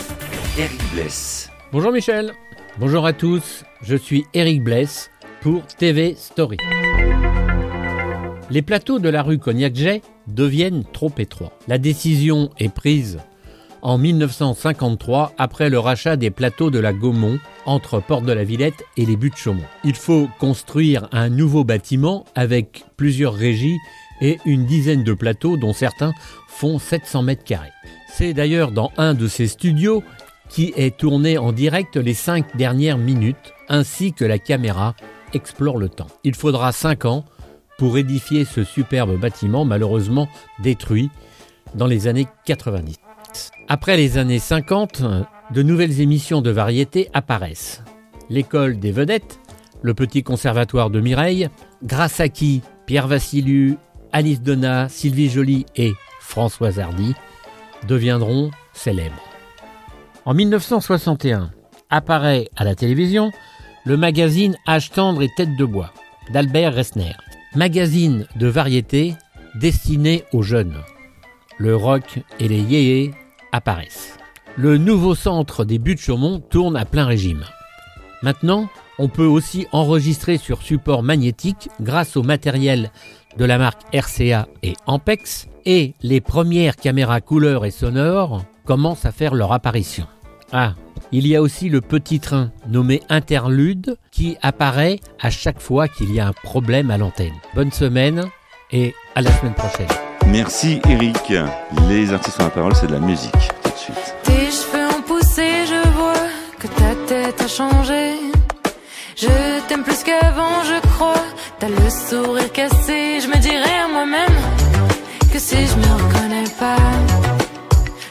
Eric Bless. Bonjour Michel. Bonjour à tous. Je suis Eric Bless pour TV Story. Les plateaux de la rue Cognac-Jet deviennent trop étroits. La décision est prise en 1953 après le rachat des plateaux de la Gaumont entre Porte de la Villette et les Buttes Chaumont. Il faut construire un nouveau bâtiment avec plusieurs régies et une dizaine de plateaux dont certains font 700 mètres carrés. C'est d'ailleurs dans un de ces studios qui est tourné en direct les cinq dernières minutes ainsi que la caméra explore le temps. Il faudra cinq ans pour édifier ce superbe bâtiment malheureusement détruit dans les années 90. Après les années 50, de nouvelles émissions de variété apparaissent. L'école des vedettes, le petit conservatoire de Mireille, grâce à qui Pierre Vassiliou, Alice Donat, Sylvie Joly et Françoise Hardy deviendront célèbres. En 1961, apparaît à la télévision le magazine Âge tendre et tête de bois d'Albert Resner, magazine de variété destiné aux jeunes. Le rock et les yéyés apparaissent. Le nouveau centre des buts de Chaumont tourne à plein régime. Maintenant, on peut aussi enregistrer sur support magnétique grâce au matériel de la marque RCA et Ampex et les premières caméras couleurs et sonores commencent à faire leur apparition. Ah, il y a aussi le petit train nommé Interlude qui apparaît à chaque fois qu'il y a un problème à l'antenne. Bonne semaine et à la semaine prochaine. Merci Eric. Les artistes ont la parole, c'est de la musique tout de suite. Tes cheveux ont poussé, je vois que ta tête a changé. Je t'aime plus qu'avant, je crois. T'as le sourire cassé, je me dirais à moi-même que si je me reconnais pas,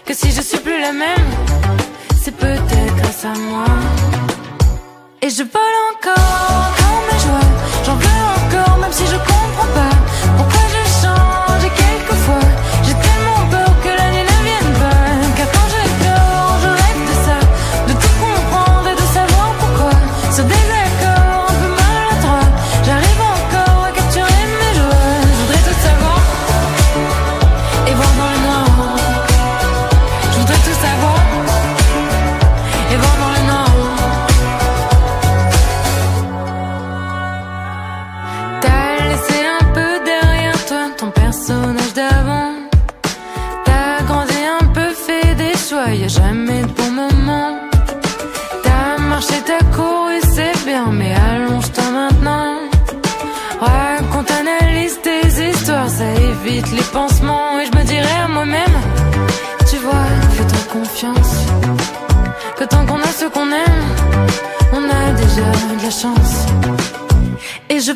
que si je suis plus la même, c'est peut-être grâce à moi. Et je vole encore dans mes joies, j'en veux encore, même si je comprends pas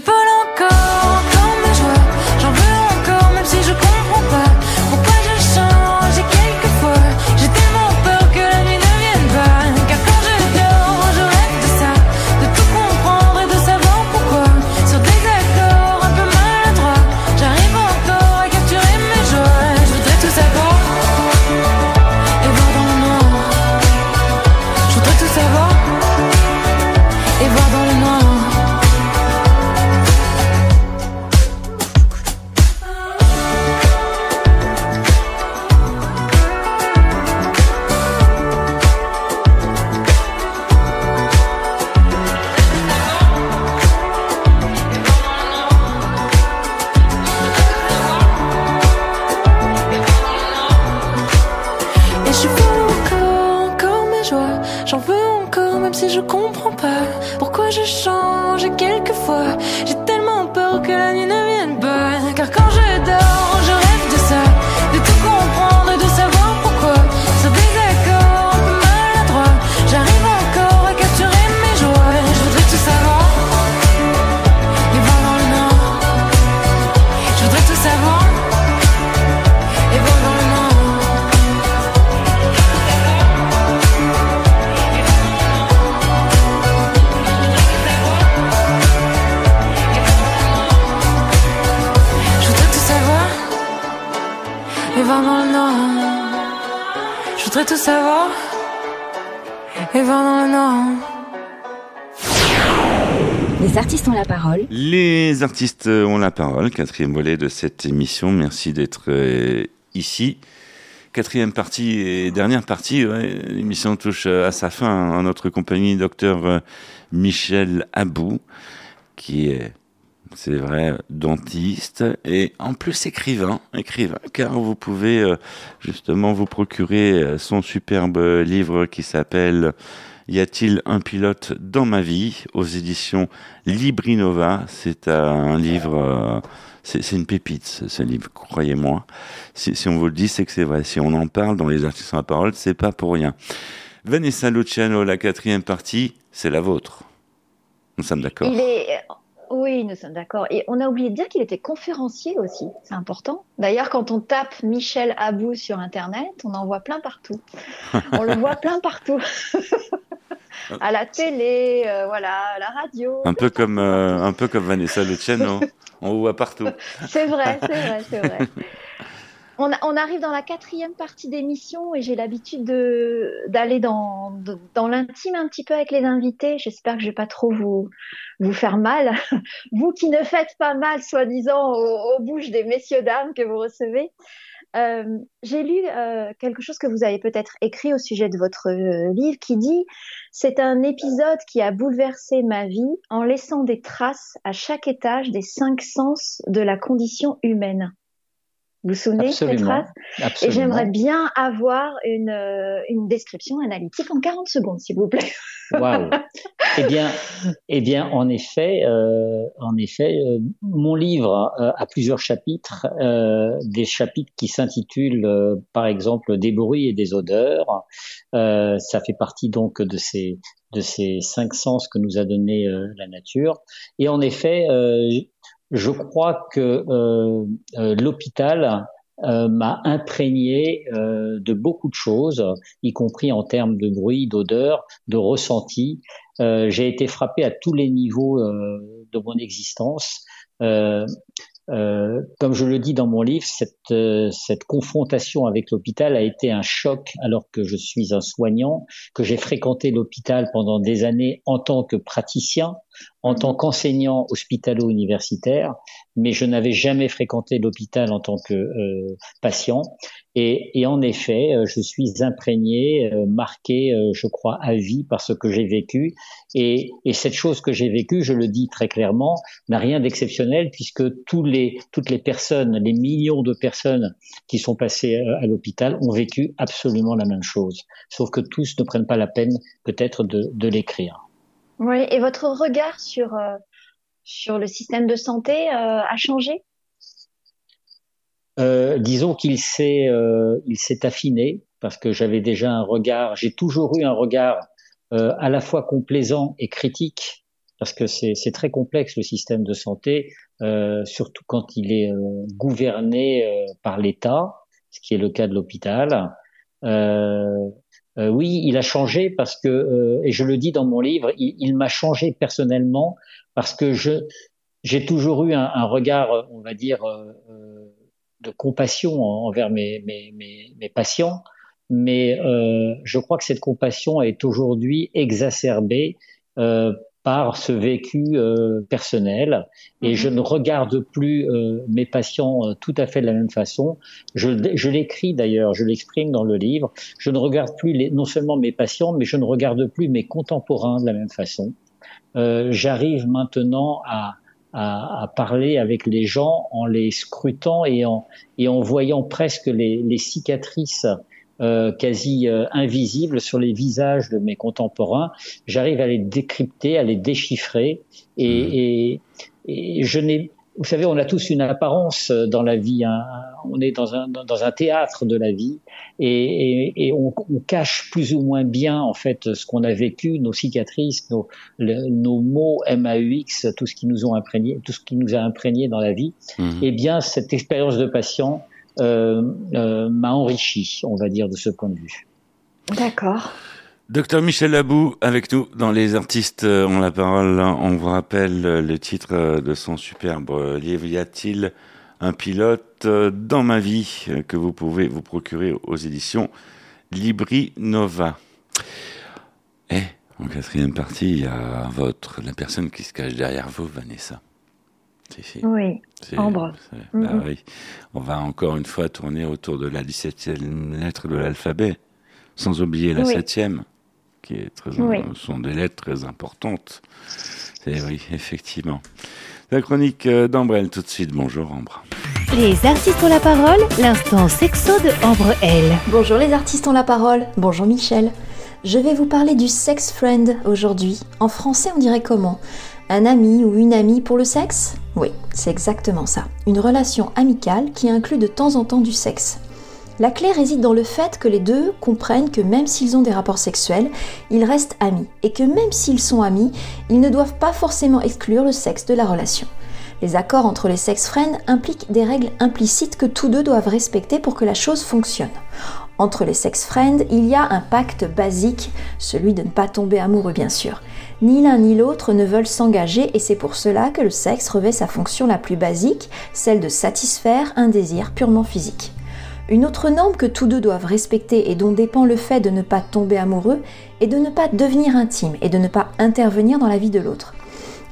Et je artistes ont la parole, quatrième volet de cette émission. Merci d'être euh, ici. Quatrième partie et dernière partie, l'émission touche à sa fin. En notre compagnie, docteur euh, Michel Abou, qui est c'est vrai, dentiste et en plus écrivain, écrivain, car vous pouvez euh, justement vous procurer son superbe livre qui s'appelle Y a-t-il un pilote dans ma vie aux éditions Librinova? C'est un livre, euh, c'est une pépite ce, livre, croyez-moi. Si, on vous le dit, c'est que c'est vrai. Si on en parle dans les artistes à la parole, c'est pas pour rien. Vanessa Luciano, la quatrième partie, c'est la vôtre. Nous sommes d'accord. Oui, nous sommes d'accord. Et on a oublié de dire qu'il était conférencier aussi. C'est important. D'ailleurs, quand on tape Michel Abou sur Internet, on en voit plein partout. on le voit plein partout. à la télé, euh, voilà, à la radio. Un peu comme, euh, un peu comme Vanessa Luciano. on vous voit partout. C'est vrai, c'est vrai, c'est vrai. On, arrive dans la quatrième partie d'émission et j'ai l'habitude de d'aller dans, dans l'intime un petit peu avec les invités. J'espère que je vais pas trop vous faire mal. Vous qui ne faites pas mal, soi-disant, aux, aux bouches des messieurs dames que vous recevez. Euh, j'ai lu euh, quelque chose que vous avez peut-être écrit au sujet de votre euh, livre qui dit c'est un épisode qui a bouleversé ma vie en laissant des traces à chaque étage des cinq sens de la condition humaine. Vous vous souvenez Absolument. traces Et Absolument. j'aimerais bien avoir une, euh, une description analytique en 40 secondes, s'il vous plaît. Waouh. Eh bien, eh bien, en effet, euh, en effet, euh, mon livre euh, a plusieurs chapitres, euh, des chapitres qui s'intitulent, euh, par exemple, des bruits et des odeurs. Euh, ça fait partie donc de ces de ces cinq sens que nous a donné euh, la nature. Et en effet, euh, je crois que euh, euh, l'hôpital euh, m'a imprégné euh, de beaucoup de choses, y compris en termes de bruit, d'odeur, de ressenti. Euh, J'ai été frappé à tous les niveaux euh, de mon existence. Euh, comme je le dis dans mon livre, cette, euh, cette confrontation avec l'hôpital a été un choc alors que je suis un soignant, que j'ai fréquenté l'hôpital pendant des années en tant que praticien, en tant qu'enseignant hospitalo-universitaire, mais je n'avais jamais fréquenté l'hôpital en tant que euh, patient. Et, et en effet, euh, je suis imprégné, euh, marqué, euh, je crois, à vie par ce que j'ai vécu. Et, et cette chose que j'ai vécue, je le dis très clairement, n'a rien d'exceptionnel puisque tous les, toutes les personnes, les millions de personnes qui sont passées à l'hôpital ont vécu absolument la même chose. Sauf que tous ne prennent pas la peine peut-être de, de l'écrire. Oui, et votre regard sur, euh, sur le système de santé euh, a changé? Euh, disons qu'il s'est euh, il s'est affiné parce que j'avais déjà un regard, j'ai toujours eu un regard euh, à la fois complaisant et critique parce que c'est c'est très complexe le système de santé, euh, surtout quand il est gouverné par l'État, ce qui est le cas de l'hôpital. Euh, euh, oui, il a changé parce que, euh, et je le dis dans mon livre, il, m'a changé personnellement parce que je j'ai toujours eu un, regard, on va dire, euh, euh, de compassion en- envers mes, mes, mes, mes patients, mais euh, je crois que cette compassion est aujourd'hui exacerbée par ce vécu euh, personnel et je ne regarde plus euh, mes patients euh, tout à fait de la même façon. Je, je l'écris d'ailleurs, je l'exprime dans le livre. Je ne regarde plus les, non seulement mes patients, mais je ne regarde plus mes contemporains de la même façon. Euh, J'arrive maintenant à, à, à parler avec les gens en les scrutant et en, et en voyant presque les, les cicatrices euh, quasi euh, invisibles sur les visages de mes contemporains. J'arrive à les décrypter, à les déchiffrer et, et, et je n'ai vous savez, on a tous une apparence dans la vie. hein. On est dans un, dans un théâtre de la vie et, et, et on, on cache plus ou moins bien en fait ce qu'on a vécu, nos cicatrices, nos, le- nos mots MAUX, tout ce qui nous ont imprégné, tout ce qui nous a imprégné dans la vie. Eh bien, cette expérience de patient m'a enrichi, on va dire, de ce point de vue. D'accord. Docteur Michel Labou avec nous dans Les artistes euh, ont la parole. On vous rappelle euh, le titre euh, de son superbe euh, livre Y a-t-il un pilote euh, dans ma vie euh, que vous pouvez vous procurer aux éditions Libri Nova. Et en quatrième partie, il y a votre la personne qui se cache derrière vous, Vanessa. Si, si. Oui, C'est- Ambre. bah Mhm. oui. On va encore une fois tourner autour de la 17e lettre de l'alphabet, sans oublier la Oui. 7e, qui est très, Oui. sont des lettres très importantes. C'est oui, effectivement. La chronique euh, d'Ambrelle tout de suite. Bonjour Ambre. Les artistes ont la parole, l'instant sexo de Ambre L. Bonjour les artistes ont la parole. Bonjour Michel. Je vais vous parler du sex friend aujourd'hui. En français, on dirait comment? Un ami ou une amie pour le sexe? Oui, c'est exactement ça. Une relation amicale qui inclut de temps en temps du sexe. La clé réside dans le fait que les deux comprennent que même s'ils ont des rapports sexuels, ils restent amis et que même s'ils sont amis, ils ne doivent pas forcément exclure le sexe de la relation. Les accords entre les sex friends impliquent des règles implicites que tous deux doivent respecter pour que la chose fonctionne. Entre les sex friends, il y a un pacte basique, celui de ne pas tomber amoureux bien sûr. Ni l'un ni l'autre ne veulent s'engager et c'est pour cela que le sexe revêt sa fonction la plus basique, celle de satisfaire un désir purement physique. Une autre norme que tous deux doivent respecter et dont dépend le fait de ne pas tomber amoureux est de ne pas devenir intime et de ne pas intervenir dans la vie de l'autre.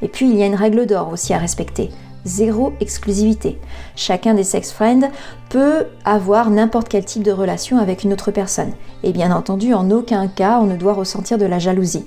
Et puis il y a une règle d'or aussi à respecter. Zéro exclusivité. Chacun des sex friends peut avoir n'importe quel type de relation avec une autre personne. Et bien entendu, en aucun cas, on ne doit ressentir de la jalousie.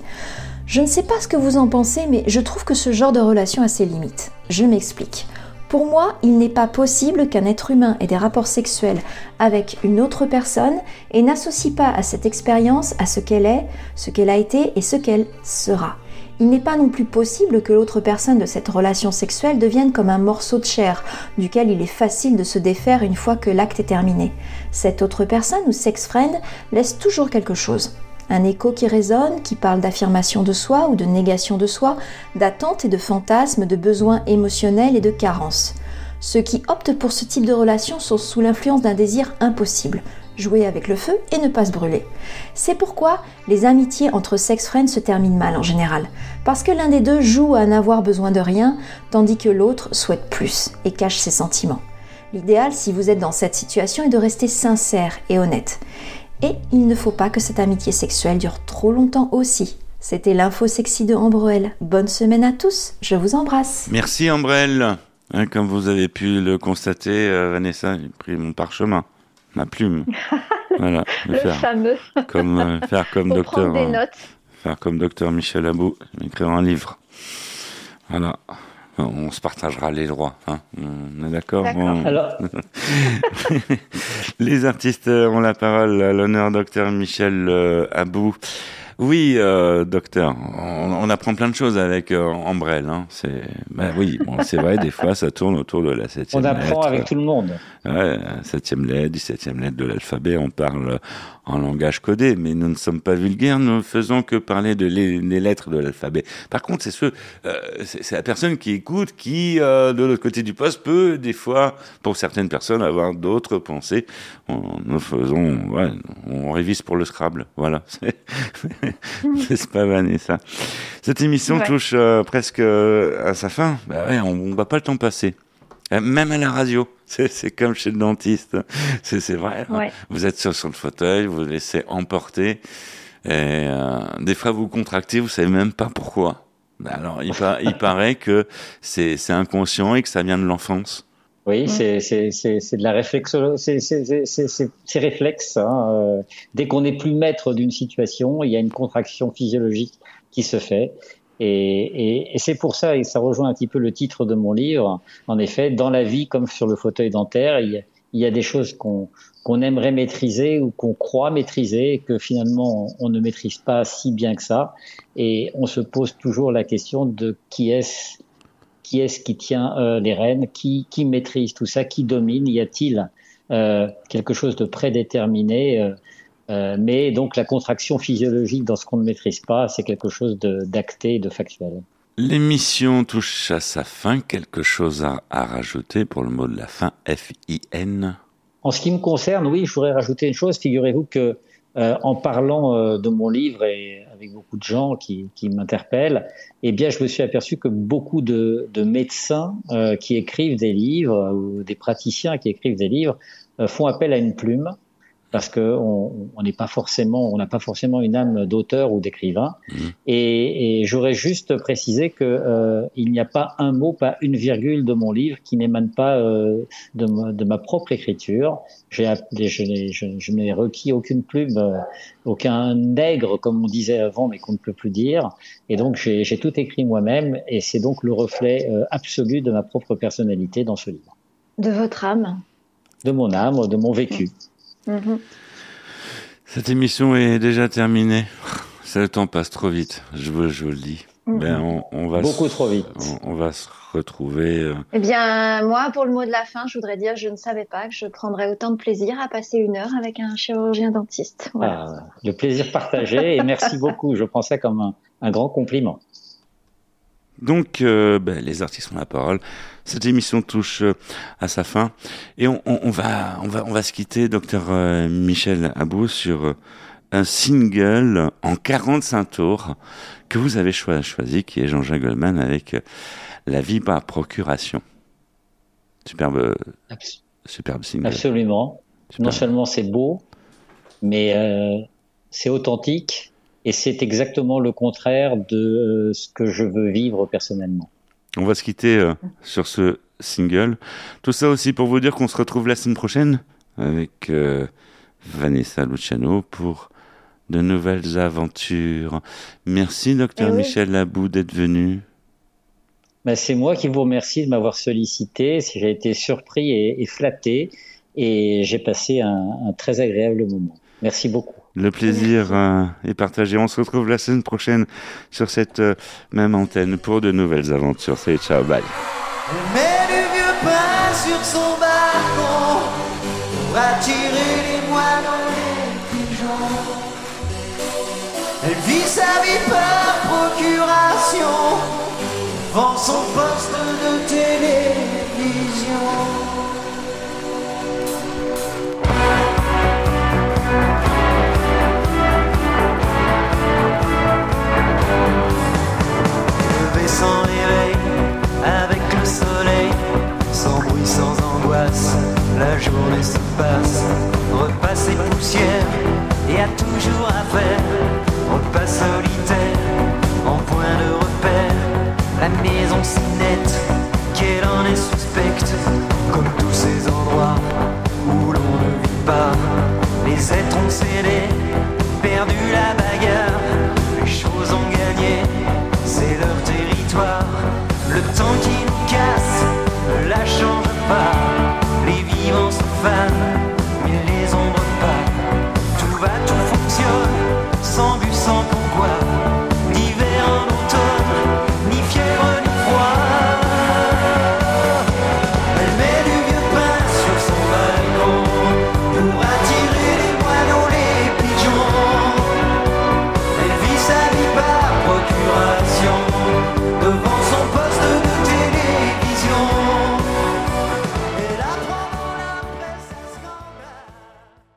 Je ne sais pas ce que vous en pensez, mais je trouve que ce genre de relation a ses limites. Je m'explique. Pour moi, il n'est pas possible qu'un être humain ait des rapports sexuels avec une autre personne et n'associe pas à cette expérience à ce qu'elle est, ce qu'elle a été et ce qu'elle sera. Il n'est pas non plus possible que l'autre personne de cette relation sexuelle devienne comme un morceau de chair, duquel il est facile de se défaire une fois que l'acte est terminé. Cette autre personne ou sex friend laisse toujours quelque chose. Un écho qui résonne, qui parle d'affirmation de soi ou de négation de soi, d'attente et de fantasmes, de besoins émotionnels et de carences. Ceux qui optent pour ce type de relation sont sous l'influence d'un désir impossible, jouer avec le feu et ne pas se brûler. C'est pourquoi les amitiés entre sex friends se terminent mal en général, parce que l'un des deux joue à n'avoir besoin de rien, tandis que l'autre souhaite plus et cache ses sentiments. L'idéal, si vous êtes dans cette situation, est de rester sincère et honnête. Et il ne faut pas que cette amitié sexuelle dure trop longtemps aussi. C'était l'info sexy de Ambrelle. Bonne semaine à tous, je vous embrasse. Merci Ambrelle. Hein, comme vous avez pu le constater, euh, Vanessa, j'ai pris mon parchemin, ma plume. voilà, je vais Le faire fameux. comme euh, faire comme Pour docteur, prendre des euh, notes. faire comme docteur Michel Abou, écrire un livre. Voilà. On se partagera les droits. Hein. On est d'accord. On- Les artistes ont la parole. À l'honneur, docteur Michel euh, Abou. Oui, euh, docteur, on, on apprend plein de choses avec euh, Ambrelle. Hein. C'est, bah oui, bon, c'est vrai, des fois, ça tourne autour de la septième On apprend lettre. avec tout le monde. Ouais, septième lettre, dix-septième lettre de l'alphabet, on parle en langage codé, mais nous ne sommes pas vulgaires, nous ne faisons que parler de les, les lettres de l'alphabet. Par contre, c'est ce, euh, c'est c'est la personne qui écoute qui, euh, de l'autre côté du poste, peut des fois, pour certaines personnes, avoir d'autres pensées. On, nous faisons, ouais, on révise pour le Scrabble, voilà. N'est-ce pas, Vanessa Cette émission Ouais. touche euh, presque euh, à sa fin. Bah ouais, on ne voit pas le temps passer. Euh, Même à la radio, c'est comme chez le dentiste. C'est vrai. hein. Ouais. Vous êtes sur, sur le fauteuil, vous vous laissez emporter. Et euh, des fois, vous contractez, vous savez même pas pourquoi. Ben Alors, il, pa- il paraît que c'est inconscient et que ça vient de l'enfance. Oui, c'est c'est c'est c'est de la réflexo, c'est c'est c'est c'est c'est- c'est réflexe. Hein. euh, dès qu'on n'est plus maître d'une situation, il y a une contraction physiologique qui se fait. Et, et, et c'est pour ça, et ça rejoint un petit peu le titre de mon livre. En effet, dans la vie, comme sur le fauteuil dentaire, il y a, il y a des choses qu'on qu'on aimerait maîtriser ou qu'on croit maîtriser et que finalement on, on ne maîtrise pas si bien que ça. Et on se pose toujours la question de qui est-ce qui est-ce qui tient euh, les rênes, qui, qui maîtrise tout ça, qui domine, y a-t-il euh, quelque chose de prédéterminé euh, Mais donc la contraction physiologique dans ce qu'on ne maîtrise pas, c'est quelque chose de- d'acté et de factuel. L'émission touche à sa fin. Quelque chose à, à rajouter pour le mot de la fin F-I-N En ce qui me concerne, oui, je voudrais rajouter une chose. Figurez-vous que euh, en parlant euh, de mon livre et avec beaucoup de gens qui, m'interpellent, eh bien, je me suis aperçu que beaucoup de, de médecins euh, qui écrivent des livres ou des praticiens qui écrivent des livres euh, font appel à une plume parce que on on n'est pas forcément, on n'a pas forcément une âme d'auteur ou d'écrivain. Et, et j'aurais juste précisé que euh, il n'y a pas un mot, pas une virgule de mon livre qui n'émane pas euh, de, ma, de ma propre écriture. J'ai, je, n'ai- je, je n'ai requis aucune plume, euh, aucun nègre comme on disait avant, mais qu'on ne peut plus dire. Et donc j'ai, j'ai tout écrit moi-même, et c'est donc le reflet euh, absolu de ma propre personnalité dans ce livre, De votre âme? de mon âme, de mon vécu. Mhm. Cette émission est déjà terminée. Ça, le temps passe trop vite, je vous, je vous le dis. Mhm. Ben, on, on va Beaucoup se- trop vite. On, on va se retrouver. euh, Eh bien, moi, pour le mot de la fin, je voudrais dire, je ne savais pas que je prendrais autant de plaisir à passer une heure avec un chirurgien dentiste. Voilà. Ah, le plaisir partagé, et merci beaucoup. Je prends ça comme un, un grand compliment. Donc, euh, ben, les artistes ont la parole. Cette émission touche euh, à sa fin et on, on- on va, on va, on va se quitter, docteur euh, Michel Abou, sur un single en 45 tours que vous avez choi- choisi, qui est Jean-Jacques Goldman avec La vie par procuration. Superbe, superbe single. Absolument. Non seulement c'est beau, mais euh, c'est authentique et c'est exactement le contraire de euh, ce que je veux vivre personnellement. On va se quitter euh, sur ce single. Tout ça aussi pour vous dire qu'on se retrouve la semaine prochaine avec euh, Vanessa Luciano pour de nouvelles aventures. Merci, docteur Eh oui. Michel Labou, d'être venu. Ben, c'est moi qui vous remercie de m'avoir sollicité. J'ai été surpris et, et flatté et j'ai passé un, un très agréable moment. Merci beaucoup. Le plaisir euh, est partagé. On se retrouve la semaine prochaine sur cette euh, même antenne pour de nouvelles aventures. Salut, ciao, bye. Elle met du vieux pain sur son balcon pour attirer les moineaux les pigeons. Elle vit sa vie par procuration, vend son poste La journée se passe, repasse et poussière, et a toujours à faire. Repas solitaire, en point de repère, la maison si nette qu'elle en est suspecte, comme tous ces endroits où l'on ne vit pas. Les êtres ont cédé